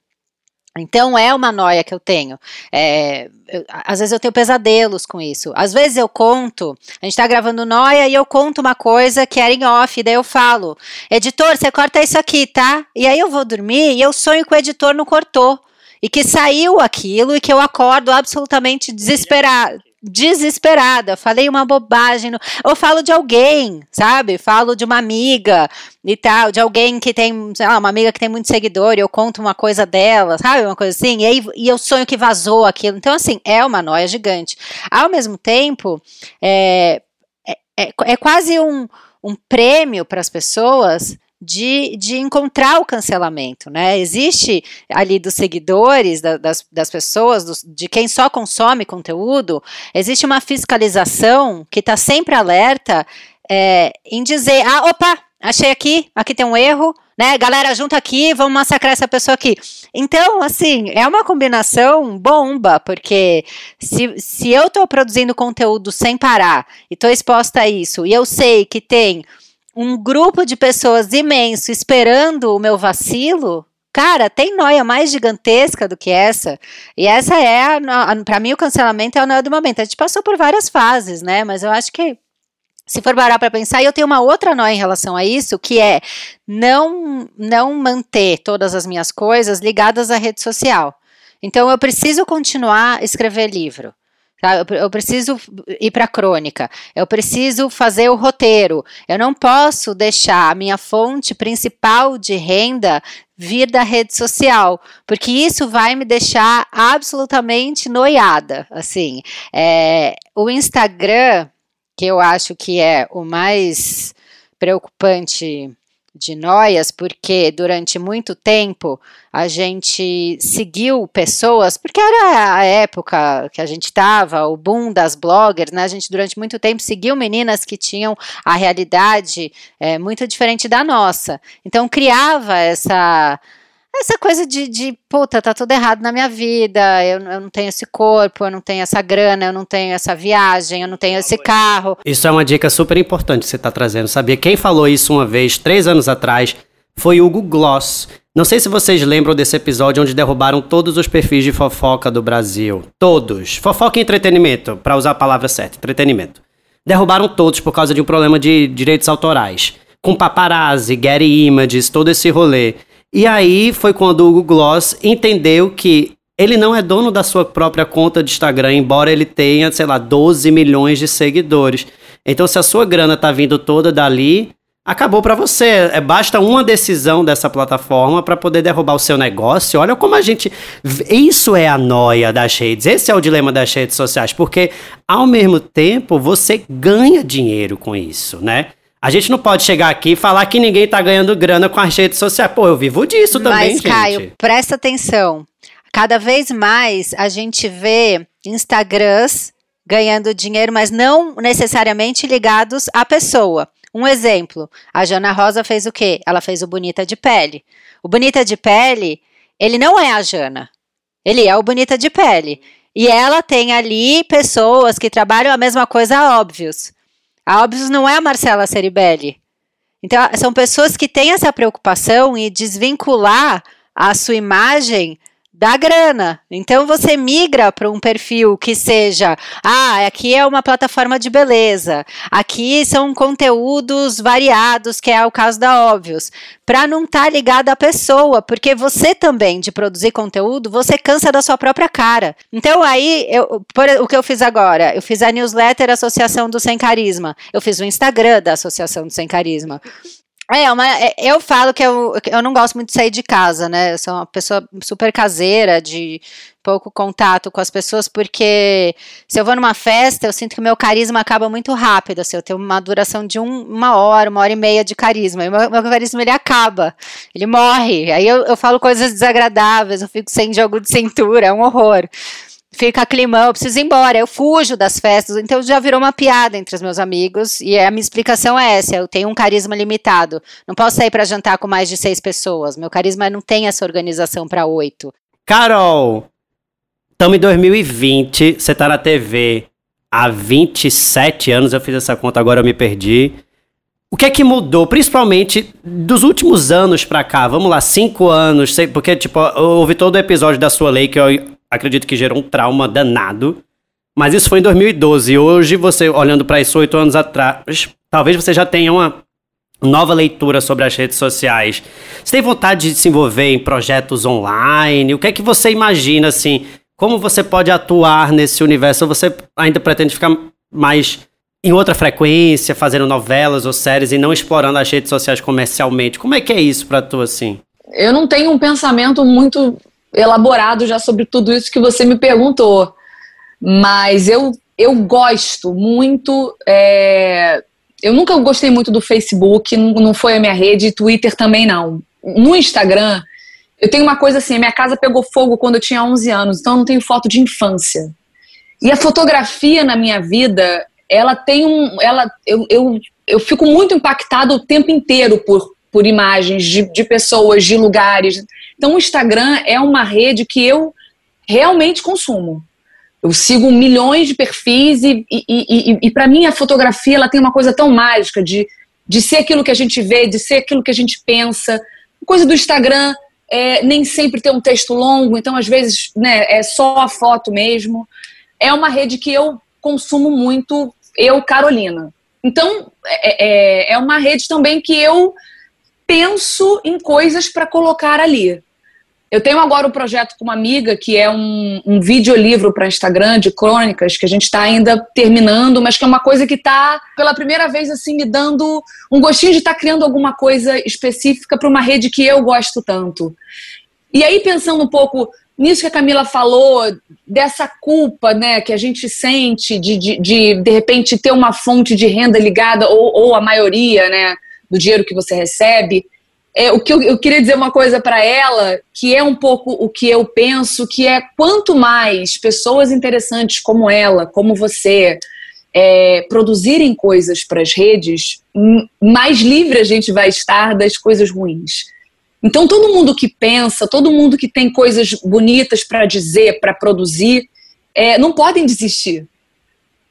Então é uma noia que eu tenho. É, eu, às vezes eu tenho pesadelos com isso. Às vezes eu conto, a gente tá gravando noia e eu conto uma coisa que era em off, daí eu falo, editor, você corta isso aqui, tá? E aí eu vou dormir e eu sonho que o editor não cortou. E que saiu aquilo e que eu acordo absolutamente desesperado desesperada, falei uma bobagem, no... ou falo de alguém, sabe? Falo de uma amiga e tal, de alguém que tem, sei lá, uma amiga que tem muito seguidor e eu conto uma coisa dela, sabe? Uma coisa assim, e aí e eu sonho que vazou aquilo. Então, assim, é uma noia gigante. Ao mesmo tempo, é, é, é, é quase um, um prêmio para as pessoas de, de encontrar o cancelamento, né? Existe ali dos seguidores, da, das, das pessoas, dos, de quem só consome conteúdo, existe uma fiscalização que está sempre alerta é, em dizer, ah, opa, achei aqui, aqui tem um erro, né? Galera, junta aqui, vamos massacrar essa pessoa aqui. Então, assim, é uma combinação bomba, porque se, se eu estou produzindo conteúdo sem parar e estou exposta a isso, e eu sei que tem um grupo de pessoas imenso esperando o meu vacilo, cara, tem noia mais gigantesca do que essa. E essa é, para mim, o cancelamento é o noia do momento. A gente passou por várias fases, né? Mas eu acho que se for parar para pensar, eu tenho uma outra noia em relação a isso, que é não não manter todas as minhas coisas ligadas à rede social. Então eu preciso continuar a escrever livro. Tá? Eu preciso ir para a crônica, eu preciso fazer o roteiro. Eu não posso deixar a minha fonte principal de renda vir da rede social, porque isso vai me deixar absolutamente noiada. Assim, é, o Instagram, que eu acho que é o mais preocupante de noias, porque durante muito tempo a gente seguiu pessoas, porque era a época que a gente estava, o boom das bloggers, né? A gente durante muito tempo seguiu meninas que tinham a realidade é, muito diferente da nossa. Então criava essa essa coisa de, de, puta, tá tudo errado na minha vida, eu, eu, não tenho esse corpo, eu não tenho essa grana, eu não tenho essa viagem, eu não tenho esse carro. Isso é uma dica super importante que você tá trazendo, sabia? Quem falou isso uma vez, três anos atrás, foi Hugo Gloss. Não sei se vocês lembram desse episódio onde derrubaram todos os perfis de fofoca do Brasil. Todos. Fofoca e entretenimento, para usar a palavra certa, entretenimento. Derrubaram todos por causa de um problema de direitos autorais. Com paparazzi, Getty Images, todo esse rolê. E aí foi quando o Hugo Gloss entendeu que ele não é dono da sua própria conta de Instagram, embora ele tenha, sei lá, 12 milhões de seguidores. Então, se a sua grana tá vindo toda dali, acabou para você. É basta uma decisão dessa plataforma para poder derrubar o seu negócio. Olha como a gente isso é a noia das redes. Esse é o dilema das redes sociais, porque ao mesmo tempo você ganha dinheiro com isso, né? A gente não pode chegar aqui e falar que ninguém tá ganhando grana com as redes sociais. Pô, eu vivo disso também, Mas, gente. Caio, presta atenção. Cada vez mais a gente vê Instagrams ganhando dinheiro, mas não necessariamente ligados à pessoa. Um exemplo, a Jana Rosa fez o quê? Ela fez o Bonita de Pele. O Bonita de Pele, ele não é a Jana. Ele é o Bonita de Pele. E ela tem ali pessoas que trabalham a mesma coisa, óbvios. A Óbvios não é a Marcela Ceribelli. Então, são pessoas que têm essa preocupação em desvincular a sua imagem da grana. Então você migra para um perfil que seja, ah, aqui é uma plataforma de beleza, aqui são conteúdos variados, que é o caso da Óbvios, para não estar tá ligado à pessoa, porque você também de produzir conteúdo, você cansa da sua própria cara. Então aí, eu, por, o que eu fiz agora, eu fiz a newsletter Associação do Sem Carisma, eu fiz o Instagram da Associação do Sem Carisma. É, uma, é, eu falo que eu, eu não gosto muito de sair de casa, né? Eu sou uma pessoa super caseira, de pouco contato com as pessoas, porque se eu vou numa festa, eu sinto que meu carisma acaba muito rápido, assim, eu tenho uma duração de um, uma hora, uma hora e meia de carisma, e meu, meu carisma ele acaba, ele morre, aí eu, eu falo coisas desagradáveis, eu fico sem jogo de cintura, é um horror fica climão, eu preciso ir embora, eu fujo das festas, então já virou uma piada entre os meus amigos, e a minha explicação é essa, eu tenho um carisma limitado, não posso sair para jantar com mais de seis pessoas, meu carisma não tem essa organização para oito. Carol, estamos em 2020, você tá na TV há 27 anos, eu fiz essa conta, agora eu me perdi, o que é que mudou, principalmente dos últimos anos pra cá? Vamos lá, cinco anos, porque, tipo, eu ouvi todo o episódio da sua lei que eu acredito que gerou um trauma danado. Mas isso foi em 2012. E hoje, você olhando para isso oito anos atrás, talvez você já tenha uma nova leitura sobre as redes sociais. Você tem vontade de se envolver em projetos online? O que é que você imagina, assim? Como você pode atuar nesse universo? Ou você ainda pretende ficar mais em outra frequência, fazendo novelas ou séries e não explorando as redes sociais comercialmente? Como é que é isso para tu, assim? Eu não tenho um pensamento muito elaborado já sobre tudo isso que você me perguntou. Mas eu, eu gosto muito. É, eu nunca gostei muito do Facebook, não foi a minha rede, Twitter também não. No Instagram, eu tenho uma coisa assim: a minha casa pegou fogo quando eu tinha 11 anos, então eu não tenho foto de infância. E a fotografia na minha vida, ela tem um. Ela, eu, eu, eu fico muito impactado o tempo inteiro por, por imagens de, de pessoas, de lugares. Então, o Instagram é uma rede que eu realmente consumo. Eu sigo milhões de perfis e, e, e, e para mim a fotografia ela tem uma coisa tão mágica de, de ser aquilo que a gente vê, de ser aquilo que a gente pensa. Coisa do Instagram é nem sempre ter um texto longo, então às vezes né, é só a foto mesmo. É uma rede que eu consumo muito, eu, Carolina. Então é, é, é uma rede também que eu penso em coisas para colocar ali. Eu tenho agora um projeto com uma amiga que é um, um videolivro para Instagram de crônicas que a gente está ainda terminando, mas que é uma coisa que está pela primeira vez assim me dando um gostinho de estar tá criando alguma coisa específica para uma rede que eu gosto tanto. E aí pensando um pouco nisso que a Camila falou, dessa culpa né, que a gente sente de, de, de, de repente, ter uma fonte de renda ligada, ou, ou a maioria né, do dinheiro que você recebe. É, o que eu, eu queria dizer uma coisa para ela, que é um pouco o que eu penso, que é quanto mais pessoas interessantes como ela, como você, é, produzirem coisas para as redes, mais livre a gente vai estar das coisas ruins. Então, todo mundo que pensa, todo mundo que tem coisas bonitas para dizer, para produzir, é, não podem desistir.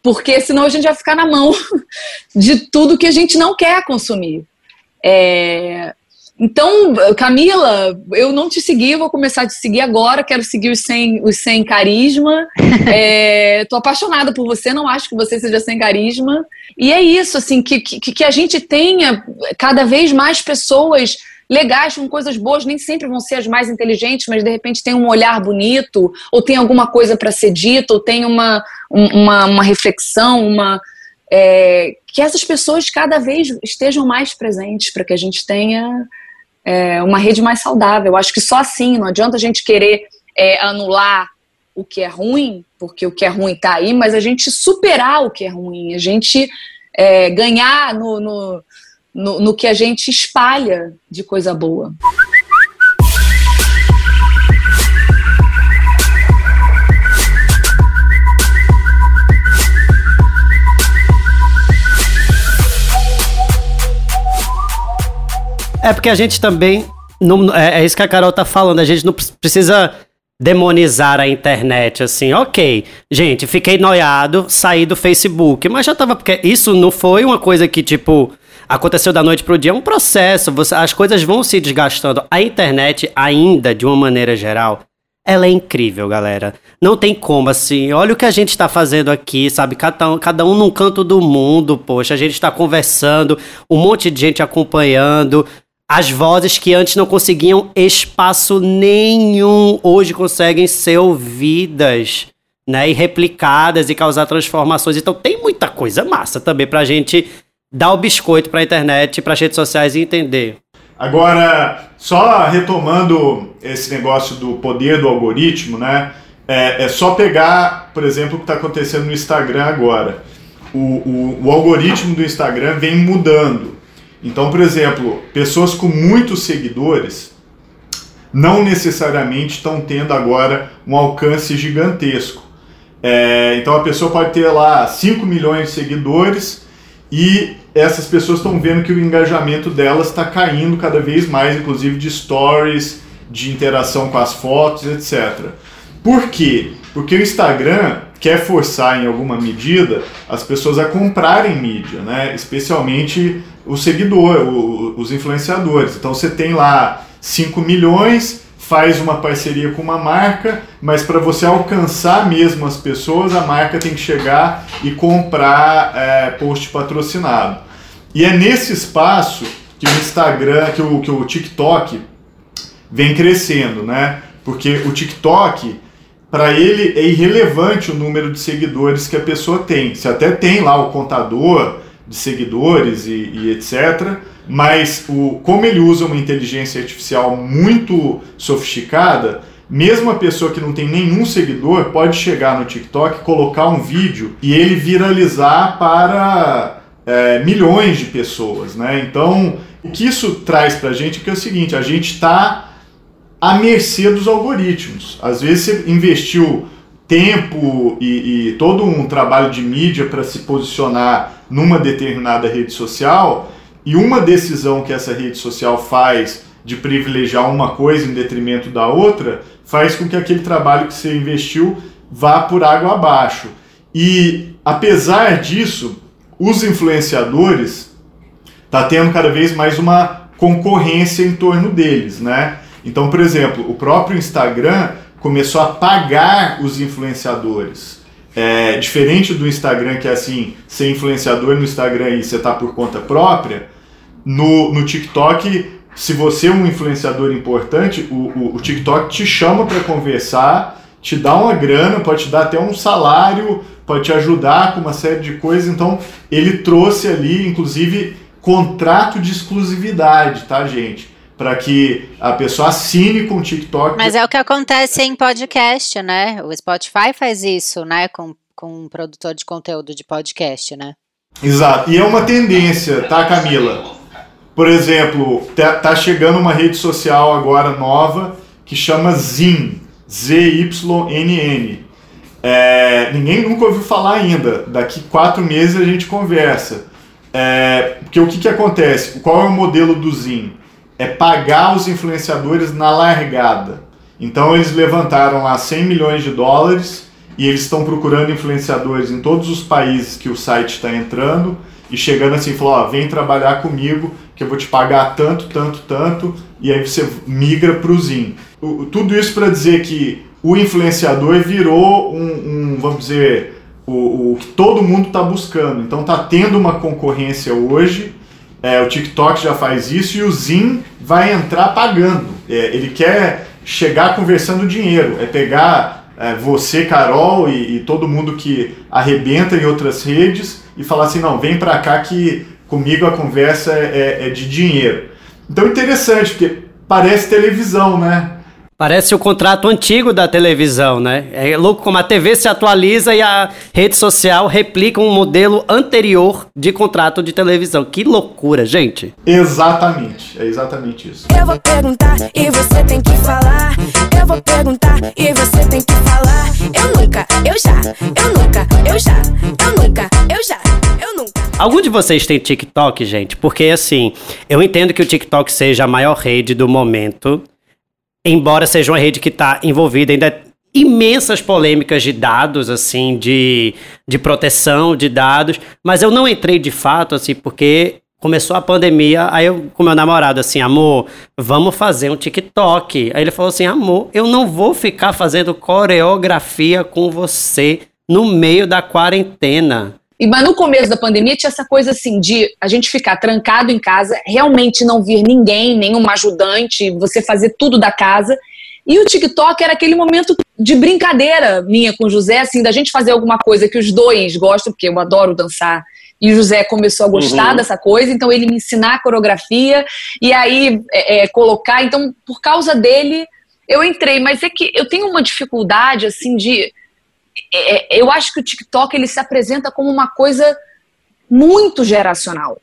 Porque senão a gente vai ficar na mão <laughs> de tudo que a gente não quer consumir. É, então, Camila, eu não te segui, vou começar a te seguir agora. Quero seguir os sem, os sem carisma. <laughs> É, apaixonada por você, não acho que você seja sem carisma. E é isso, assim, que, que, que a gente tenha cada vez mais pessoas legais, com coisas boas, nem sempre vão ser as mais inteligentes, mas de repente tem um olhar bonito, ou tem alguma coisa para ser dita, ou tem uma, uma, uma reflexão, uma. É, que essas pessoas cada vez estejam mais presentes para que a gente tenha é, uma rede mais saudável. Eu acho que só assim, não adianta a gente querer é, anular o que é ruim, porque o que é ruim está aí, mas a gente superar o que é ruim, a gente é, ganhar no, no no, no que a gente espalha de coisa boa. É porque a gente também. Não, é, é, isso que a Carol tá falando. A gente não precisa demonizar a internet assim. Ok, gente, fiquei noiado, saí do Facebook, mas já tava. Porque isso não foi uma coisa que, tipo aconteceu da noite pro dia, é um processo, você, as coisas vão se desgastando. A internet, ainda, de uma maneira geral, ela é incrível, galera. Não tem como, assim. Olha o que a gente está fazendo aqui, sabe? Cada um, cada um num canto do mundo, poxa. A gente está conversando, um monte de gente acompanhando. As vozes que antes não conseguiam espaço nenhum, hoje conseguem ser ouvidas, né? E replicadas e causar transformações. Então tem muita coisa massa também pra gente dar o biscoito para a internet, para as redes sociais e entender. Agora, só retomando esse negócio do poder do algoritmo, né? É, é só pegar, por exemplo, o que está acontecendo no Instagram agora. O, o, o algoritmo do Instagram vem mudando. Então, por exemplo, pessoas com muitos seguidores não necessariamente estão tendo agora um alcance gigantesco. É, então a pessoa pode ter lá 5 milhões de seguidores e essas pessoas estão vendo que o engajamento delas está caindo cada vez mais, inclusive de stories, de interação com as fotos, etc. Por quê? Porque o Instagram quer forçar em alguma medida as pessoas a comprarem mídia, né? especialmente o seguidor, o, os influenciadores. Então você tem lá 5 milhões, faz uma parceria com uma marca, mas para você alcançar mesmo as pessoas, a marca tem que chegar e comprar é, post patrocinado. E é nesse espaço que o Instagram, que o, que o TikTok vem crescendo, né? Porque o TikTok, para ele, é irrelevante o número de seguidores que a pessoa tem. Você até tem lá o contador de seguidores e, e etc mas o, como ele usa uma inteligência artificial muito sofisticada, mesmo a pessoa que não tem nenhum seguidor pode chegar no TikTok, colocar um vídeo e ele viralizar para é, milhões de pessoas, né? Então, o que isso traz para a gente é, é o seguinte: a gente está à mercê dos algoritmos. Às vezes você investiu tempo e, e todo um trabalho de mídia para se posicionar numa determinada rede social e uma decisão que essa rede social faz de privilegiar uma coisa em detrimento da outra faz com que aquele trabalho que você investiu vá por água abaixo. E apesar disso, os influenciadores tá tendo cada vez mais uma concorrência em torno deles, né? Então, por exemplo, o próprio Instagram começou a pagar os influenciadores. É, diferente do Instagram, que é assim, ser influenciador no Instagram e você tá por conta própria, no, no TikTok se você é um influenciador importante, o, o, o TikTok te chama para conversar, te dá uma grana, pode te dar até um salário, pode te ajudar com uma série de coisas. Então, ele trouxe ali, inclusive, contrato de exclusividade, tá, gente? Para que a pessoa assine com o TikTok. Mas é o que acontece em podcast, né? O Spotify faz isso, né? Com, com um produtor de conteúdo de podcast, né? Exato. E é uma tendência, tá, Camila? Por exemplo, tá, tá chegando uma rede social agora nova que chama Zin, Z-Y-N-N. É, ninguém nunca ouviu falar ainda. Daqui quatro meses a gente conversa. É, porque o que, que acontece? Qual é o modelo do Zin? É pagar os influenciadores na largada. Então eles levantaram lá 100 milhões de dólares e eles estão procurando influenciadores em todos os países que o site está entrando e chegando assim, falou, ó, vem trabalhar comigo que eu vou te pagar tanto, tanto, tanto e aí você migra para o Zin. Tudo isso para dizer que o influenciador virou um, um vamos dizer, o, o, que todo mundo está buscando. Então está tendo uma concorrência hoje. É, o TikTok já faz isso e o Zin vai entrar pagando. É, ele quer chegar conversando dinheiro, é pegar é, você, Carol e, e, todo mundo que arrebenta em outras redes e falar assim, não, vem para cá que comigo a conversa é, é, é de dinheiro. Então interessante, porque parece televisão, né? Parece o contrato antigo da televisão, né? É louco como a TV se atualiza e a rede social replica um modelo anterior de contrato de televisão. Que loucura, gente. Exatamente, é exatamente isso. Eu vou perguntar e você tem que falar. Eu vou perguntar e você tem que falar. Eu nunca, eu já, eu nunca, eu já, eu nunca, eu já, eu nunca. Algum de vocês tem TikTok, gente? Porque assim, eu entendo que o TikTok seja a maior rede do momento embora seja uma rede que está envolvida em imensas polêmicas de dados, assim, de, de proteção de dados, mas eu não entrei de fato, assim, porque começou a pandemia, aí eu com meu namorado assim, amor, vamos fazer um TikTok. Aí ele falou assim, amor, eu não vou ficar fazendo coreografia com você no meio da quarentena. E, mas no começo da pandemia tinha essa coisa assim de a gente ficar trancado em casa, realmente não vir ninguém, nenhum ajudante, você fazer tudo da casa. E o TikTok era aquele momento de brincadeira minha com o José, assim, da gente fazer alguma coisa que os dois gostam, porque eu adoro dançar. E o José começou a gostar uhum. dessa coisa, então ele me ensinar a coreografia e aí é, é, colocar. Então, por causa dele, eu entrei. Mas é que eu tenho uma dificuldade, assim, de é, é, eu acho que o TikTok ele se apresenta como uma coisa muito geracional.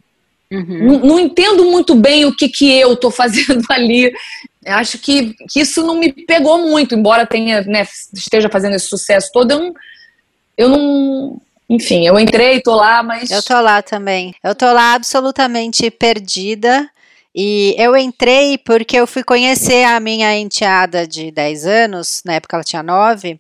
Uhum. Não, não, entendo muito bem o que, que eu estou fazendo <laughs> ali. Eu acho que, que isso não me pegou muito, embora tenha, né, esteja fazendo esse sucesso todo. Eu não, eu não. Enfim, eu entrei, tô lá, mas. Eu tô lá também. Eu tô lá absolutamente perdida. E eu entrei porque eu fui conhecer a minha enteada de 10 anos, na época ela tinha 9,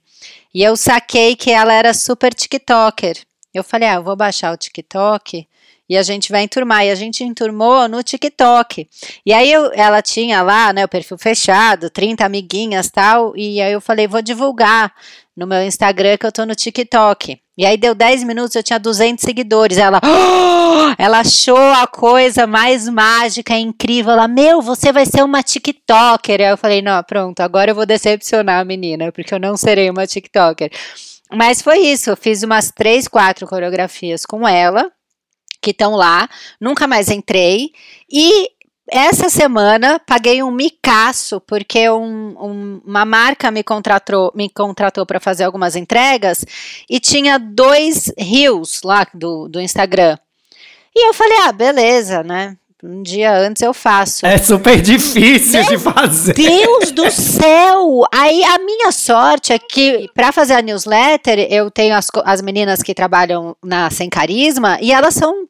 e eu saquei que ela era super TikToker. Eu falei, ah, eu vou baixar o TikTok e a gente vai enturmar. E a gente enturmou no TikTok. E aí eu, ela tinha lá, né, o perfil fechado, 30 amiguinhas tal. E aí eu falei, vou divulgar no meu Instagram que eu tô no TikTok. E aí deu 10 minutos, eu tinha 200 seguidores. Ela, oh! ela achou a coisa mais mágica, incrível. Ela, meu, você vai ser uma TikToker. Aí eu falei, não, pronto, agora eu vou decepcionar a menina, porque eu não serei uma TikToker. Mas foi isso, eu fiz umas três, quatro coreografias com ela, que estão lá, nunca mais entrei. E essa semana paguei um micaço porque um, um, uma marca me contratou me contratou para fazer algumas entregas e tinha dois rios lá do, do Instagram. E eu falei, ah, beleza, né? Um dia antes eu faço. É super difícil Meu de fazer. Deus do <laughs> céu! Aí a minha sorte é que para fazer a newsletter eu tenho as, as meninas que trabalham na Sem Carisma e elas são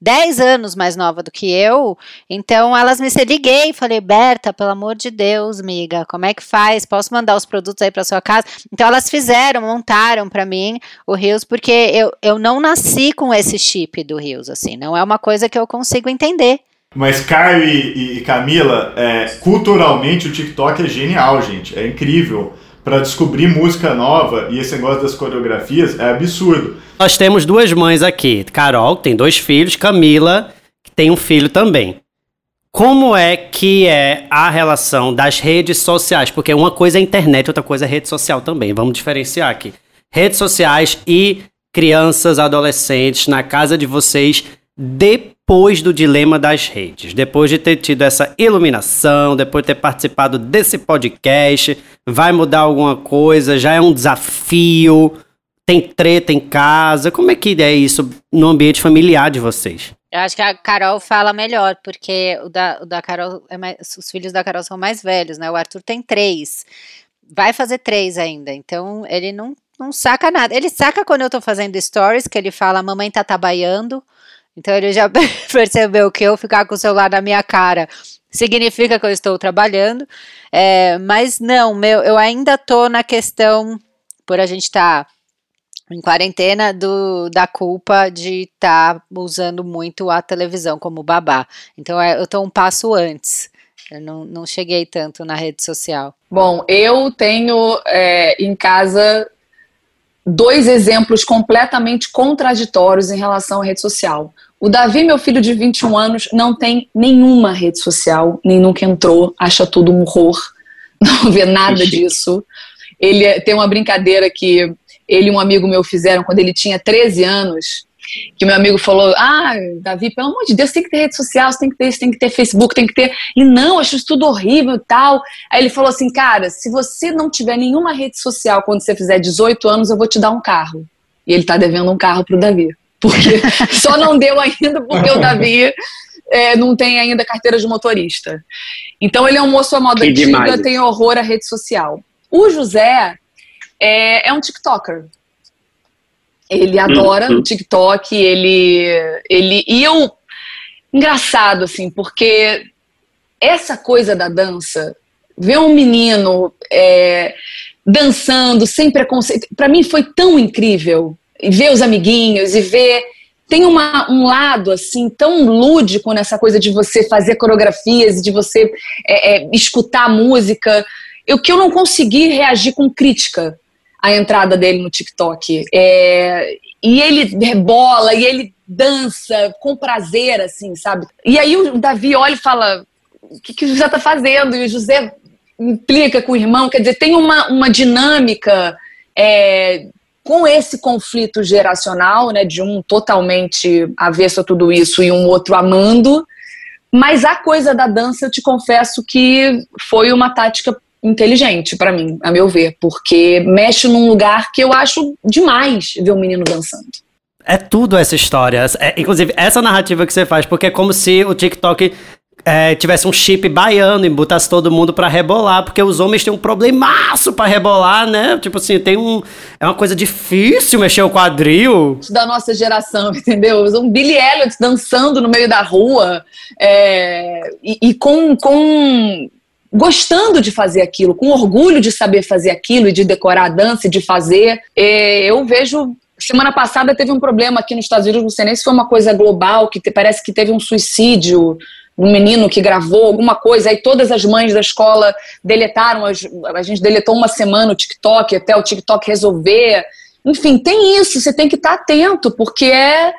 10 anos mais nova do que eu, então elas me liguei, falei, Berta, pelo amor de Deus, miga, como é que faz? Posso mandar os produtos aí para sua casa? Então elas fizeram, montaram para mim o Rios, porque eu, eu não nasci com esse chip do Rios, assim, não é uma coisa que eu consigo entender. Mas Caio e, e Camila, é, culturalmente o TikTok é genial, gente, é incrível para descobrir música nova e esse negócio das coreografias é absurdo. Nós temos duas mães aqui. Carol, que tem dois filhos, Camila, que tem um filho também. Como é que é a relação das redes sociais? Porque uma coisa é internet, outra coisa é rede social também. Vamos diferenciar aqui. Redes sociais e crianças, adolescentes na casa de vocês depois do dilema das redes, depois de ter tido essa iluminação, depois de ter participado desse podcast, vai mudar alguma coisa? Já é um desafio? Tem treta em casa? Como é que é isso no ambiente familiar de vocês? Eu acho que a Carol fala melhor, porque o da, o da Carol, é mais, os filhos da Carol são mais velhos, né? O Arthur tem três. Vai fazer três ainda, então ele não, não saca nada. Ele saca quando eu tô fazendo stories, que ele fala, mamãe tá trabalhando. Então ele já <laughs> percebeu que eu ficar com o celular na minha cara significa que eu estou trabalhando. É, mas não, meu, eu ainda tô na questão, por a gente estar. Tá em quarentena do, da culpa de estar tá usando muito a televisão como babá. Então é, eu estou um passo antes. Eu não, não cheguei tanto na rede social. Bom, eu tenho é, em casa dois exemplos completamente contraditórios em relação à rede social. O Davi, meu filho de 21 anos, não tem nenhuma rede social, nem nunca entrou, acha tudo um horror, <laughs> não vê nada disso. Ele é, tem uma brincadeira que ele e um amigo meu fizeram quando ele tinha 13 anos, que meu amigo falou: Ah, Davi, pelo amor de Deus, tem que ter rede social, tem que ter isso, tem que ter Facebook, tem que ter. E não, acho isso tudo horrível e tal. Aí ele falou assim: Cara, se você não tiver nenhuma rede social quando você fizer 18 anos, eu vou te dar um carro. E ele tá devendo um carro pro Davi. Porque <laughs> só não deu ainda porque o Davi é, não tem ainda carteira de motorista. Então ele é um moço à moda que antiga, demais. tem horror à rede social. O José é, é um TikToker. Ele adora uhum. o TikTok, ele, ele. E eu. Engraçado, assim, porque essa coisa da dança, ver um menino é, dançando sem preconceito, para mim foi tão incrível. E ver os amiguinhos e ver. Tem uma, um lado assim tão lúdico nessa coisa de você fazer coreografias, de você é, é, escutar música, eu que eu não consegui reagir com crítica a entrada dele no TikTok. É, e ele rebola, e ele dança com prazer, assim, sabe? E aí o Davi olha e fala: o que, que o José tá fazendo? E o José implica com o irmão, quer dizer, tem uma, uma dinâmica é, com esse conflito geracional, né, de um totalmente avesso a tudo isso e um outro amando. Mas a coisa da dança, eu te confesso que foi uma tática inteligente para mim, a meu ver, porque mexe num lugar que eu acho demais ver um menino dançando. É tudo essa história. É, inclusive, essa narrativa que você faz, porque é como se o TikTok é, tivesse um chip baiano e botasse todo mundo para rebolar, porque os homens têm um problemaço para rebolar, né? Tipo assim, tem um. É uma coisa difícil mexer o quadril. Da nossa geração, <laughs> entendeu? Um Billy Elliot dançando no meio da rua é, e, e com, com gostando de fazer aquilo, com orgulho de saber fazer aquilo e de decorar a dança e de fazer. É, eu vejo. Semana passada teve um problema aqui nos Estados Unidos, não sei nem se foi uma coisa global, que parece que teve um suicídio um menino que gravou alguma coisa, aí todas as mães da escola deletaram, a gente deletou uma semana o TikTok até o TikTok resolver. Enfim, tem isso, você tem que estar atento, porque é,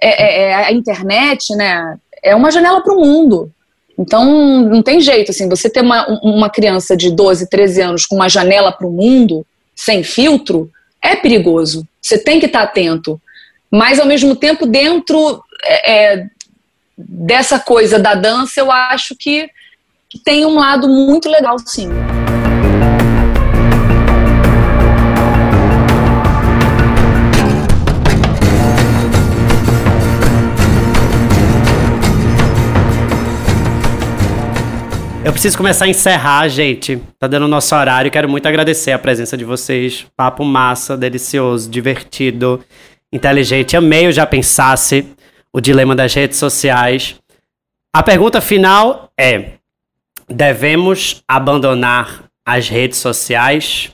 é, é a internet, né? É uma janela para o mundo. Então, não tem jeito, assim, você ter uma, uma criança de 12, 13 anos com uma janela para o mundo, sem filtro, é perigoso. Você tem que estar atento. Mas, ao mesmo tempo, dentro é, é dessa coisa da dança, eu acho que, tem um lado muito legal, sim. Eu preciso começar a encerrar, gente. Tá dando o nosso horário. Quero muito agradecer a presença de vocês. Papo massa, delicioso, divertido, inteligente. Amei o Já Pensasse, o dilema das redes sociais. A pergunta final é: devemos abandonar as redes sociais?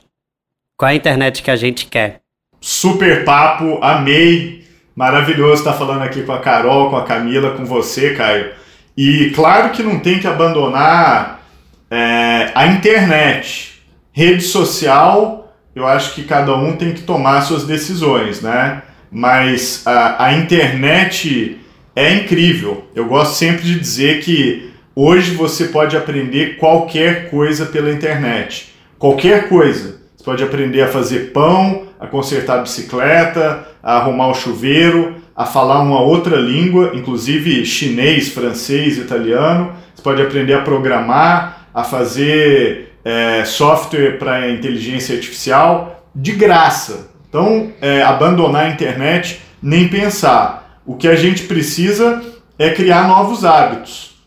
Qual é a internet que a gente quer? Super papo, amei. Maravilhoso estar falando aqui com a Carol, com a Camila, com você, Caio. E claro que não tem que abandonar é, a internet. Rede social, eu acho que cada um tem que tomar suas decisões, né? Mas a, a internet é incrível. Eu gosto sempre de dizer que Hoje você pode aprender qualquer coisa pela internet. Qualquer coisa. Você pode aprender a fazer pão, a consertar a bicicleta, a arrumar o chuveiro, a falar uma outra língua, inclusive chinês, francês, italiano. Você pode aprender a programar, a fazer é, software para inteligência artificial de graça. Então, é, abandonar a internet, nem pensar. O que a gente precisa é criar novos hábitos.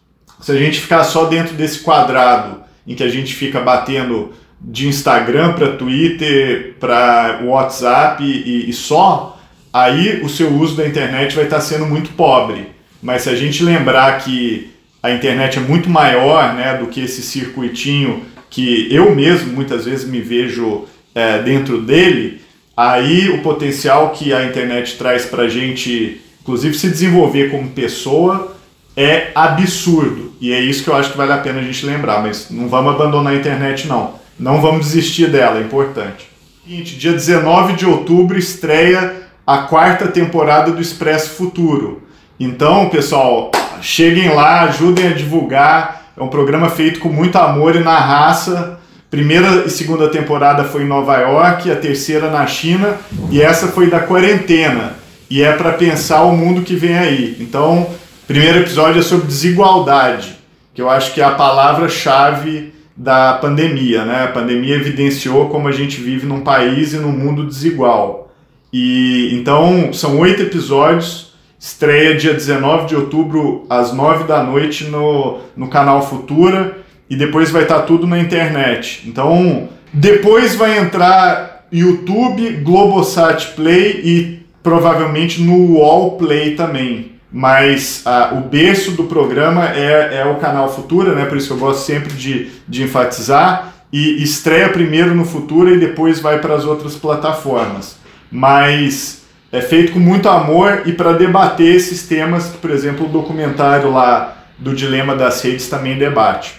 Se a gente ficar só dentro desse quadrado em que a gente fica batendo de Instagram para Twitter, para WhatsApp e, e, só, aí o seu uso da internet vai estar sendo muito pobre. Mas se a gente lembrar que a internet é muito maior né, do que esse circuitinho que eu mesmo muitas vezes me vejo é, dentro dele, aí o potencial que a internet traz para a gente, inclusive se desenvolver como pessoa, é absurdo. E é isso que eu acho que vale a pena a gente lembrar. Mas não vamos abandonar a internet, não. Não vamos desistir dela, é importante. Seguinte, dia 19 de outubro estreia a quarta temporada do Expresso Futuro. Então, pessoal, cheguem lá, ajudem a divulgar. É um programa feito com muito amor e na raça. Primeira e segunda temporada foi em Nova York, a terceira na China e essa foi da quarentena. E é para pensar o mundo que vem aí. Então, primeiro episódio é sobre desigualdade, que eu acho que é a palavra-chave da pandemia, né? A pandemia evidenciou como a gente vive num país e num mundo desigual. E então são oito episódios, estreia dia 19 de outubro às nove da noite no, no canal Futura e depois vai estar tá tudo na internet. Então depois vai entrar YouTube, Globosat Play e provavelmente no Wall Play também mas o berço do programa é, é o canal Futura, né? por isso eu gosto sempre de, de enfatizar, e estreia primeiro no Futura e depois vai para as outras plataformas. Mas é feito com muito amor e para debater esses temas, por exemplo, o documentário lá do Dilema das Redes também debate.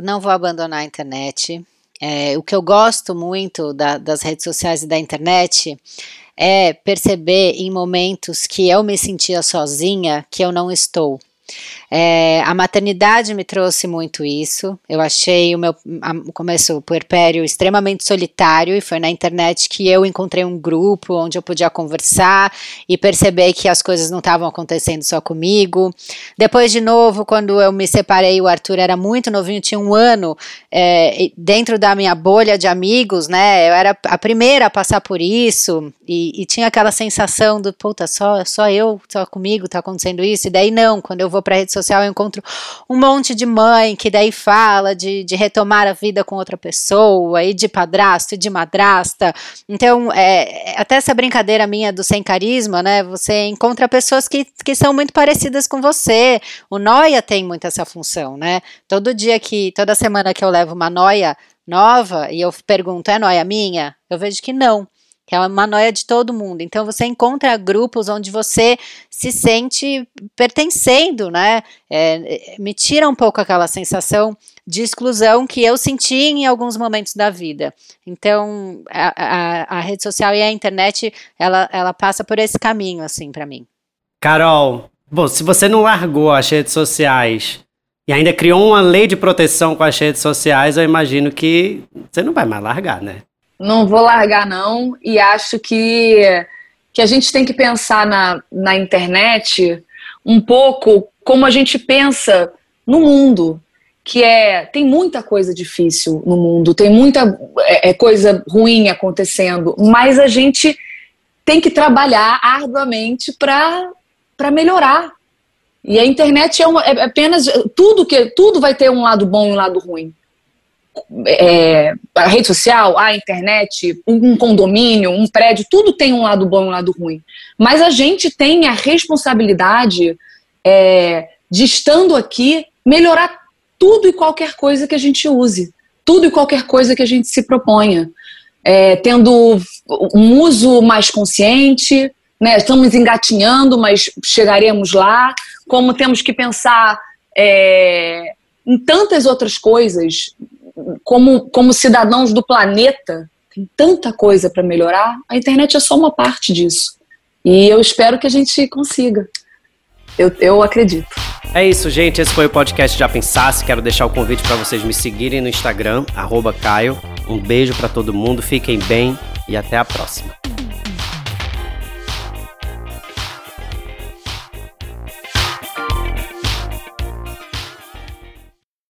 Não vou abandonar a internet. É, o que eu gosto muito da, das redes sociais e da internet é perceber em momentos que eu me sentia sozinha que eu não estou. É, a maternidade me trouxe muito isso. Eu achei o meu o começo puerpério extremamente solitário e foi na internet que eu encontrei um grupo onde eu podia conversar e perceber que as coisas não estavam acontecendo só comigo. Depois, de novo, quando eu me separei, o Arthur era muito novinho, tinha um ano, é, dentro da minha bolha de amigos, né? Eu era a primeira a passar por isso e, e tinha aquela sensação do, puta, só, só eu, só comigo tá acontecendo isso. E daí, não, quando eu vou pra rede social, eu encontro um monte de mãe que daí fala de, de retomar a vida com outra pessoa, e de padrasto, e de madrasta. Então, é, até essa brincadeira minha do sem carisma, né? Você encontra pessoas que, que são muito parecidas com você. O Noia tem muito essa função, né? Todo dia que, toda semana que eu levo uma noia nova e eu pergunto, é noia minha? Eu vejo que não que é uma noia de todo mundo. Então você encontra grupos onde você se sente pertencendo, né? É, me tira um pouco aquela sensação de exclusão que eu senti em alguns momentos da vida. Então a, a, a rede social e a internet ela, ela passa por esse caminho assim para mim. Carol, bom, se você não largou as redes sociais e ainda criou uma lei de proteção com as redes sociais, eu imagino que você não vai mais largar, né? Não vou largar não e acho que, que a gente tem que pensar na, na internet um pouco como a gente pensa no mundo, que é tem muita coisa difícil no mundo, tem muita é, é coisa ruim acontecendo, mas a gente tem que trabalhar arduamente para melhorar. E a internet é, uma, é apenas tudo que tudo vai ter um lado bom e um lado ruim é, a rede social, a internet, um condomínio, um prédio, tudo tem um lado bom e um lado ruim. Mas a gente tem a responsabilidade é, de, estando aqui, melhorar tudo e qualquer coisa que a gente use, tudo e qualquer coisa que a gente se proponha. É, tendo um uso mais consciente, né? estamos engatinhando, mas chegaremos lá. Como temos que pensar é, em tantas outras coisas, como, como cidadãos do planeta, tem tanta coisa para melhorar, a internet é só uma parte disso. E eu espero que a gente consiga. Eu, eu acredito. É isso, gente. Esse foi o podcast Já Pensasse. Quero deixar o convite para vocês me seguirem no Instagram, Caio. Um beijo para todo mundo, fiquem bem e até a próxima.